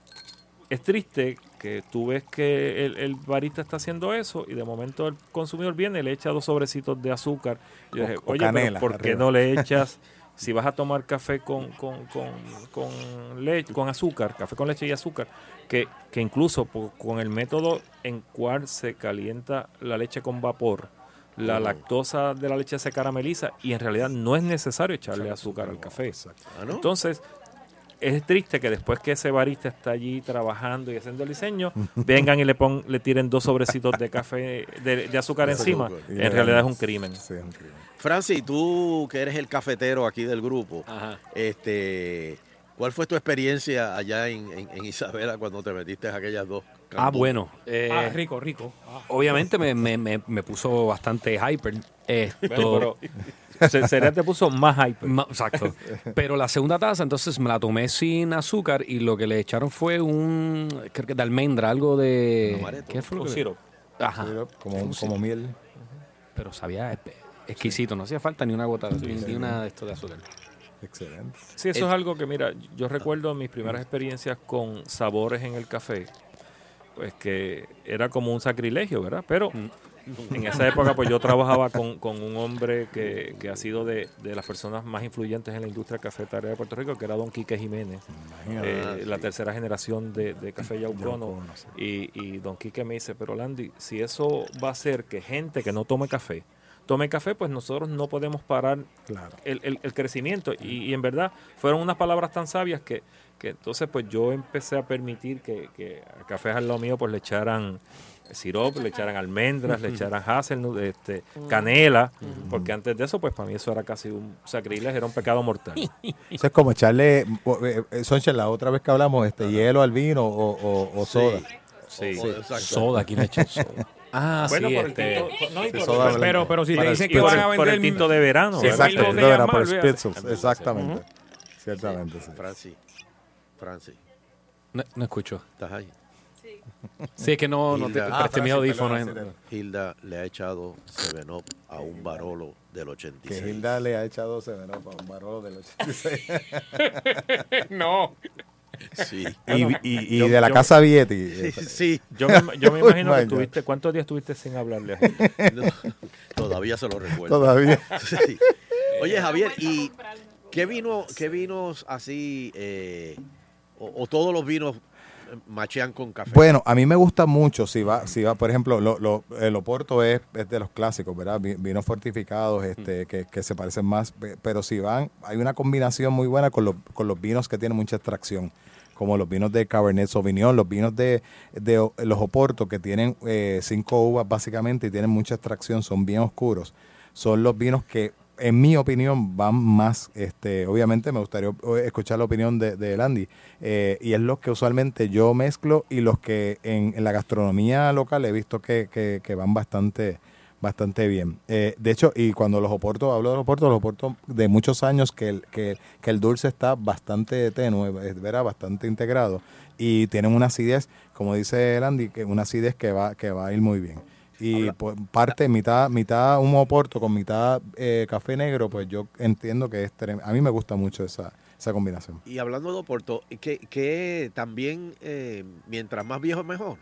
es triste que tú ves que el, el barista está haciendo eso y de momento el consumidor viene y le echa dos sobrecitos de azúcar. Y yo O- dije, Oye, pero canela ¿por qué arriba". no le echas, si vas a tomar café con, con, con, con leche, con azúcar, café con leche y azúcar, que, que incluso con el método en cual se calienta la leche con vapor, la Oh. lactosa de la leche se carameliza y en realidad no es necesario echarle azúcar al café. Ah. Entonces, es triste que después que ese barista está allí trabajando y haciendo el diseño, vengan y le pon, le tiren dos sobrecitos de café, de, de azúcar encima. En realidad es un crimen. Francis, tú que eres el cafetero aquí del grupo, este, ¿cuál fue tu experiencia allá en, en- en Isabela cuando te metiste a aquellas dos? Ah, cantú? bueno. eh, Ah, rico, rico. Ah. Obviamente me, me, me, me puso bastante hyper. Esto, Bueno, pero se- sería te puso más hyper. Ma- exacto. Pero la segunda taza, entonces me la tomé sin azúcar y lo que le echaron fue un, creo que de almendra, algo de... ¿Qué fue Un sirope. Ajá. Como- Un como miel. Pero sabía exquisito, no hacía falta ni una gota, ni, ni una de esto de azúcar. Excelente. Sí, eso es algo que, mira, yo recuerdo mis primeras experiencias con sabores en el café, pues que era como un sacrilegio, ¿verdad? Pero en esa época, pues yo trabajaba con, con un hombre que, que ha sido de, de las personas más influyentes en la industria cafetera de Puerto Rico, que era don Quique Jiménez, Imagínate. eh, la tercera generación de, de Café Yaucono. Y, y don Quique me dice, pero Landy, si eso va a hacer que gente que no tome café, tome café, pues nosotros no podemos parar Claro. el, el- el crecimiento. Y, y en verdad fueron unas palabras tan sabias que, que entonces pues yo empecé a permitir que, que a cafés al lado mío pues le echaran sirope, le echaran almendras, le echaran hazelnut, este, canela, porque antes de eso, pues para mí eso era casi un sacrilegio, era un pecado mortal. Eso es como echarle, eh, eh, Soncha, la otra vez que hablamos, este hielo al vino o, o- o soda. Sí. Soda, ¿quién ha hecho soda? Ah, Bueno, sí, por el este, tinto- no, y Sí, por- soda pero- pero si te dicen el que van a vender por el tinto de verano, Sí, exacto, botellas por olvídate. exactamente. Ciertamente, sí. Francis. Francis. No, no escucho. ¿Estás ahí? Sí, es que no, no te Hilda- presté mi audífono. eh. Hilda le ha echado Seven Up a un Barolo del Que 86. Hilda le ha echado Seven Up a un barolo del 86. no. Sí. Y, y- y Yo- de la yo- casa Vietti. Sí. Yo me, yo me imagino que tuviste, ¿cuántos días estuviste sin hablarle a? No, todavía se lo recuerdo. Todavía. Sí. Oye, Javier, ¿y qué, vino, qué vinos así, eh, o, o todos los vinos machean con café? Bueno, a mí me gusta mucho, si va, si va, por ejemplo, lo, lo- el Oporto es, es de los clásicos, ¿verdad? Vi- Vinos fortificados este, que, que se parecen más, pe- pero si van, hay una combinación muy buena con los, con los vinos que tienen mucha extracción, como los vinos de Cabernet Sauvignon, los vinos de, de los Oporto que tienen eh, cinco uvas básicamente y tienen mucha extracción, son bien oscuros, son los vinos que en mi opinión, van más, este, obviamente me gustaría escuchar la opinión de, de Landy, eh, y es los que usualmente yo mezclo y los que en, la gastronomía local he visto que, van bastante bastante bien. Eh, de hecho, y cuando los oporto, hablo de los oportos, los oportos de muchos años que el, dulce está bastante tenue, es ¿verdad? bastante integrado, y tienen una acidez, como dice Landy, que una acidez que va, que va a ir muy bien. Y pues, parte, mitad, mitad un oporto con mitad eh, café negro, pues yo entiendo que es trem- A mí me gusta mucho esa, esa combinación. Y hablando de Oporto, que, que también, eh, mientras más viejo mejor.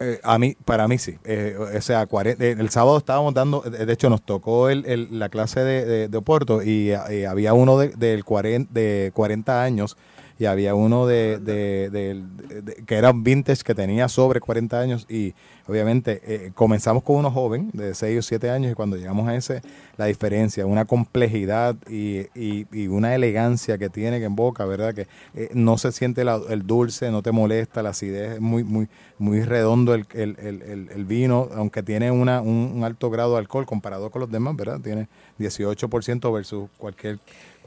Eh, a mí, para mí sí. Eh, o sea, eh, el sábado estábamos dando, de hecho nos tocó el, el- la clase de, de, de Oporto y eh, había uno de, del 40, de 40 años y había uno de, de- de- que era un vintage que tenía sobre 40 años y obviamente eh, comenzamos con uno joven de 6 o 7 años y cuando llegamos a ese, la diferencia, una complejidad y, y- y una elegancia que tiene que en boca, ¿verdad? Que eh, no se siente el dulce, no te molesta, la acidez, es muy, muy, muy redondo el, el- el- el- el vino, aunque tiene una, un, un alto grado de alcohol comparado con los demás, ¿verdad? Tiene 18% versus cualquier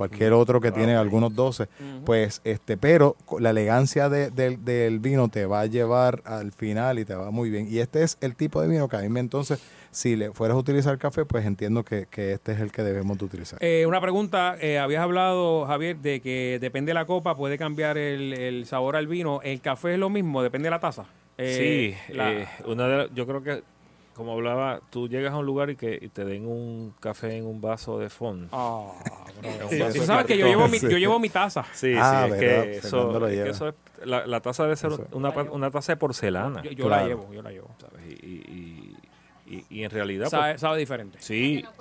cualquier otro que tiene algunos 12, pues este, pero la elegancia de- del- del vino te va a llevar al final y te va muy bien. Y este es el tipo de vino que a mí me entonces, si le fueras a utilizar café, pues entiendo que, que este es el que debemos de utilizar. Eh, una pregunta, eh, habías hablado, Javier, de que depende de la copa, puede cambiar el, el sabor al vino. ¿El café es lo mismo? ¿Depende de la taza? Eh, sí, la- eh, una de, yo creo que, como hablaba, tú llegas a un lugar y que y te den un café en un vaso de fondo. Ah, un Sí, tú sabes que yo llevo mi- yo llevo mi taza. Sí, Ah, sí, es verdad, que eso, lo es que lleva. eso es- la, la taza debe ser una, taza de porcelana. Yo, yo la llevo, yo la llevo. ¿sabes? Y, y- y- y- y en realidad... Sabe, pues, sabe diferente. Sí. No,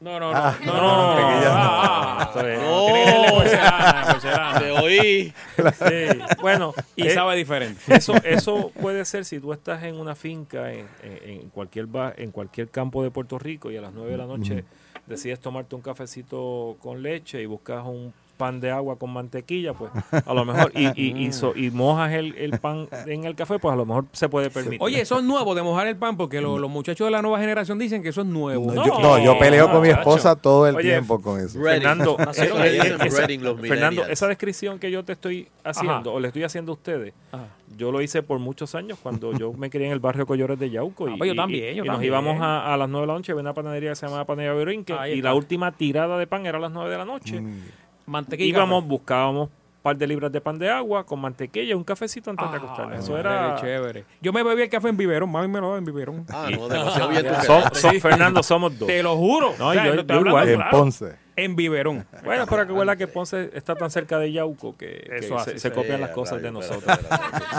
no, no. Ah, no, no, no, no, ah, ah, es- no. Porcelana. Te oí. Sí, bueno. Y eh, sabe diferente. Eso, eso puede ser si tú estás en una finca, en, en- en cualquier ba- en cualquier campo de Puerto Rico y a las 9 de la noche decides tomarte un cafecito con leche y buscas un pan de agua con mantequilla, pues a lo mejor, y, y, y, so- y mojas el, el pan en el café, pues a lo mejor se puede permitir. Oye, eso es nuevo de mojar el pan porque lo- los muchachos de la nueva generación dicen que eso es nuevo. No, yo, no, yo peleo con mi esposa todo el Oye, tiempo con eso. Fernando, eh, eh, esa- Fernando, esa descripción que yo te estoy haciendo, Ajá. o le estoy haciendo a ustedes, Ajá. yo lo hice por muchos años cuando yo me crié en el barrio Collores de Yauco. Y, Ah, pues yo y- también, yo y nos íbamos a, a las 9 de la noche, había una panadería que se llamaba Panadería Berenque, Ahí y la última tirada de pan era a las 9 de la noche. Mantequilla. y Íbamos, buscábamos un par de libras de pan de agua con mantequilla y un cafecito antes de Ah, acostarnos. Eso era... chévere. Yo me bebí el café en biberón, mami me lo daba en biberón. Ah, no, demasiado bien quedaste. son- Fernando, somos dos. Te lo juro. No, O sea, yo- no estoy yo hablando igual. En claro. Ponce. En biberón. Bueno, pero que huela que Ponce está tan cerca de Yauco que, que Eso se, así se se- copian las cosas de nosotros.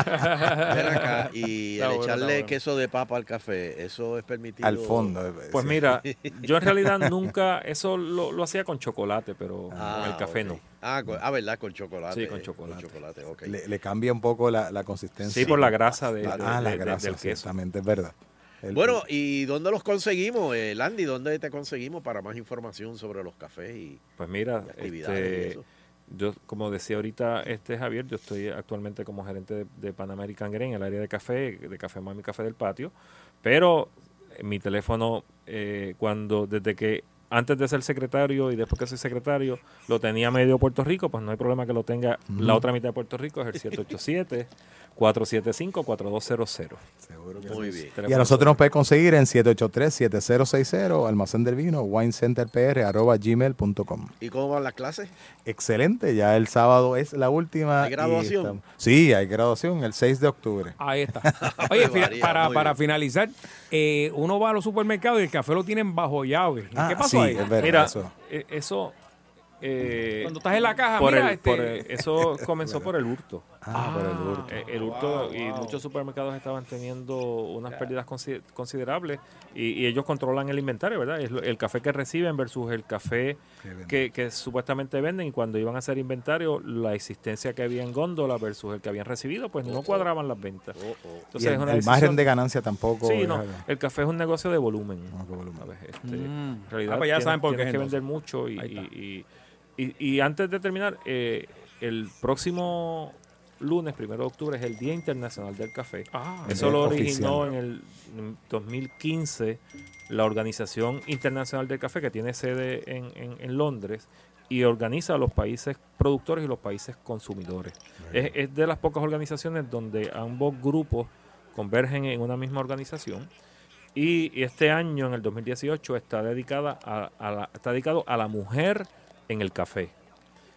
Ven acá, y el bueno, echarle bueno. queso de papa al café, ¿eso es permitido? Al fondo. eh, Pues mira, yo en realidad nunca, eso lo, lo hacía con chocolate, pero Ah, con el café no. Ah, con- ah, ¿verdad? Con chocolate. Sí, con chocolate. chocolate, ok. Le, le cambia un poco la, la consistencia. Sí, por la grasa de, ah, la de- de- grasa, del queso. exactamente, es verdad. El- Bueno, ¿y dónde los conseguimos, eh, Landy? ¿Dónde te conseguimos para más información sobre los cafés y Pues mira, actividades y este, eso? yo, como decía ahorita este Javier, yo estoy actualmente como gerente de, de Pan American Grain en el área de café, de Café Mami Café del Patio, pero mi teléfono, eh, cuando desde que antes de ser secretario y después que soy secretario, lo tenía medio Puerto Rico, pues no hay problema que lo tenga la otra mitad de Puerto Rico, es el 787-475-4200. Seguro que Muy sí. bien. Y a nosotros nos puede conseguir en 783-7060, Almacén del Vino, winecenterpr, arroba gmail.com. ¿Y cómo van las clases? Excelente, ya el sábado es la última. ¿Hay graduación? estamos- Sí, hay graduación el 6 de octubre. Ahí está. Oye, para, para finalizar, eh, uno va a los supermercados y el café lo tienen bajo llave. Ah, ¿Qué pasó sí, ahí? es verdad, Mira, eso. eh, eso... eh, Cuando estás en la caja, por mira, el- este- por el- eso comenzó por el hurto. Ah, por el hurto. Eh, el hurto y muchos supermercados estaban teniendo unas pérdidas consi- considerables y, y ellos controlan el inventario, ¿verdad? Es el café que reciben versus el café que, que supuestamente venden y cuando iban a hacer inventario, la existencia que había en góndola versus el que habían recibido, pues no cuadraban las ventas. Y el, el margen de ganancia tampoco. Sí, no, el café es un negocio de volumen. ¿sabes? Este, Mm. En realidad Ah, pues ya tienes- saben por tienes que entonces. vender mucho y antes de terminar, eh, el próximo lunes, primero de octubre, es el Día Internacional del Café. Ah, Eso lo Oficial. originó en el 2015 la Organización Internacional del Café, que tiene sede en, en- en Londres y organiza a los países productores y los países consumidores. Es, es de las pocas organizaciones donde ambos grupos convergen en una misma organización. Y y este año, en el 2018, está dedicada a, a la, está dedicado a la mujer en el café.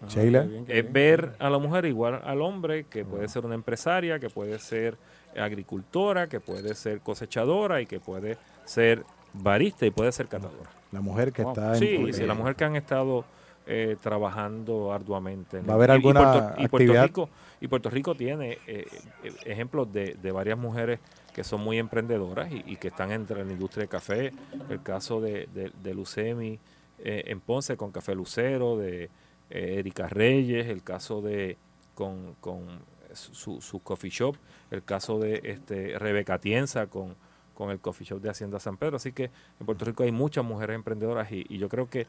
Sheila. Es ver a la mujer igual al hombre, que puede ser una empresaria, que puede ser agricultora, que puede ser cosechadora y que puede ser barista y puede ser catadora. La mujer que está en- Sí, sí, la mujer que han estado eh, trabajando arduamente. en ¿Va a haber y- y alguna Puerto- y Puerto actividad? Rico, y Puerto Rico tiene eh, eh, ejemplos de, de varias mujeres que son muy emprendedoras y, y que están entre la industria del café. El caso de, de, de Lucemi eh, en Ponce con Café Lucero, de eh, Erika Reyes, el caso de con, con su, su coffee shop, el caso de este Rebeca Tienza con, con el coffee shop de Hacienda San Pedro. Así que en Puerto Rico hay muchas mujeres emprendedoras y, y yo creo que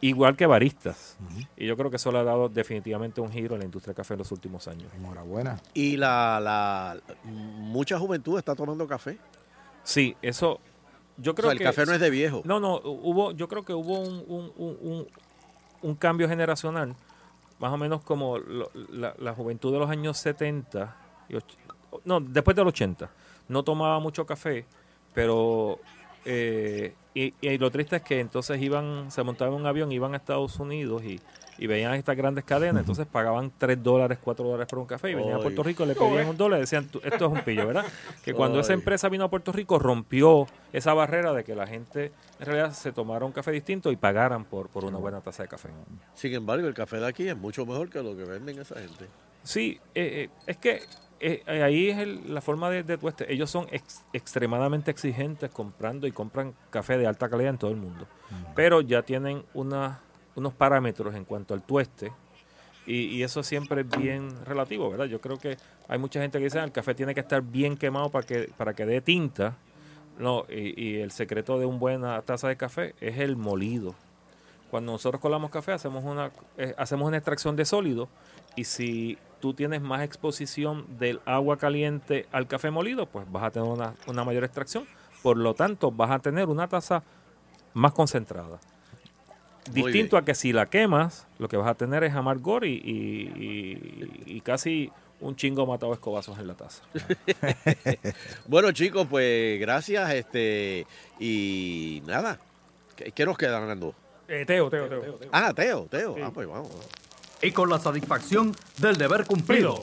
igual que baristas. Y yo creo que eso le ha dado definitivamente un giro a la industria del café en los últimos años. Enhorabuena. Y la, la mucha juventud está tomando café. Sí, eso. Yo creo O sea, el que café no es de viejo. No, no, hubo, yo creo que hubo un, un, un, un- cambio generacional, más o menos como lo- la, la juventud de los años 70, y och- no, después del 80, no tomaba mucho café, pero eh, y, y lo triste es que entonces iban, se montaban en un avión, iban a Estados Unidos y, y veían estas grandes cadenas, entonces pagaban 3 dólares, 4 dólares por un café y venían a. Puerto Rico, le pedían un dólar y decían, "Tú- esto es un pillo, ¿verdad? Que cuando esa empresa vino a Puerto Rico rompió esa barrera de que la gente en realidad se tomara un café distinto y pagaran por, por una buena taza de café. Sin embargo, el café de aquí es mucho mejor que lo que venden esa gente. Sí, eh, eh, es que eh, eh, ahí es el- la forma de, de tueste. Ellos son ex- extremadamente exigentes comprando y compran café de alta calidad en todo el mundo. Pero ya tienen una, unos parámetros en cuanto al tueste. Y, eso siempre es bien relativo, ¿verdad? Yo creo que hay mucha gente que dice "Ah, el café tiene que estar bien quemado para que, para que dé tinta. No, y, y el secreto de una buena taza de café es el molido. Cuando nosotros colamos café hacemos una, eh, hacemos una extracción de sólido y si tú tienes más exposición del agua caliente al café molido, pues vas a tener una, una mayor extracción. Por lo tanto, vas a tener una taza más concentrada. Distinto a que si la quemas, lo que vas a tener es amargor y, y- y- y casi un chingo matado escobazos en la taza. bueno, chicos, pues gracias. este Y nada. ¿Qué, qué nos queda, Hernando? Eh, Teo, Teo, Teo. Ah, Teo, Teo. Ah, pues vamos. Y con la satisfacción del deber cumplido,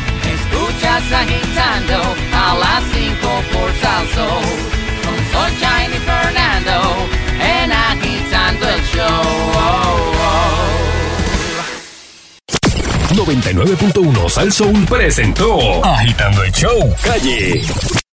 Escuchas agitando a las 5 por Salso Con Sunshine y Fernando En agitando el show 99 99.1 Sal Soul presentó Agitando el Show Calle.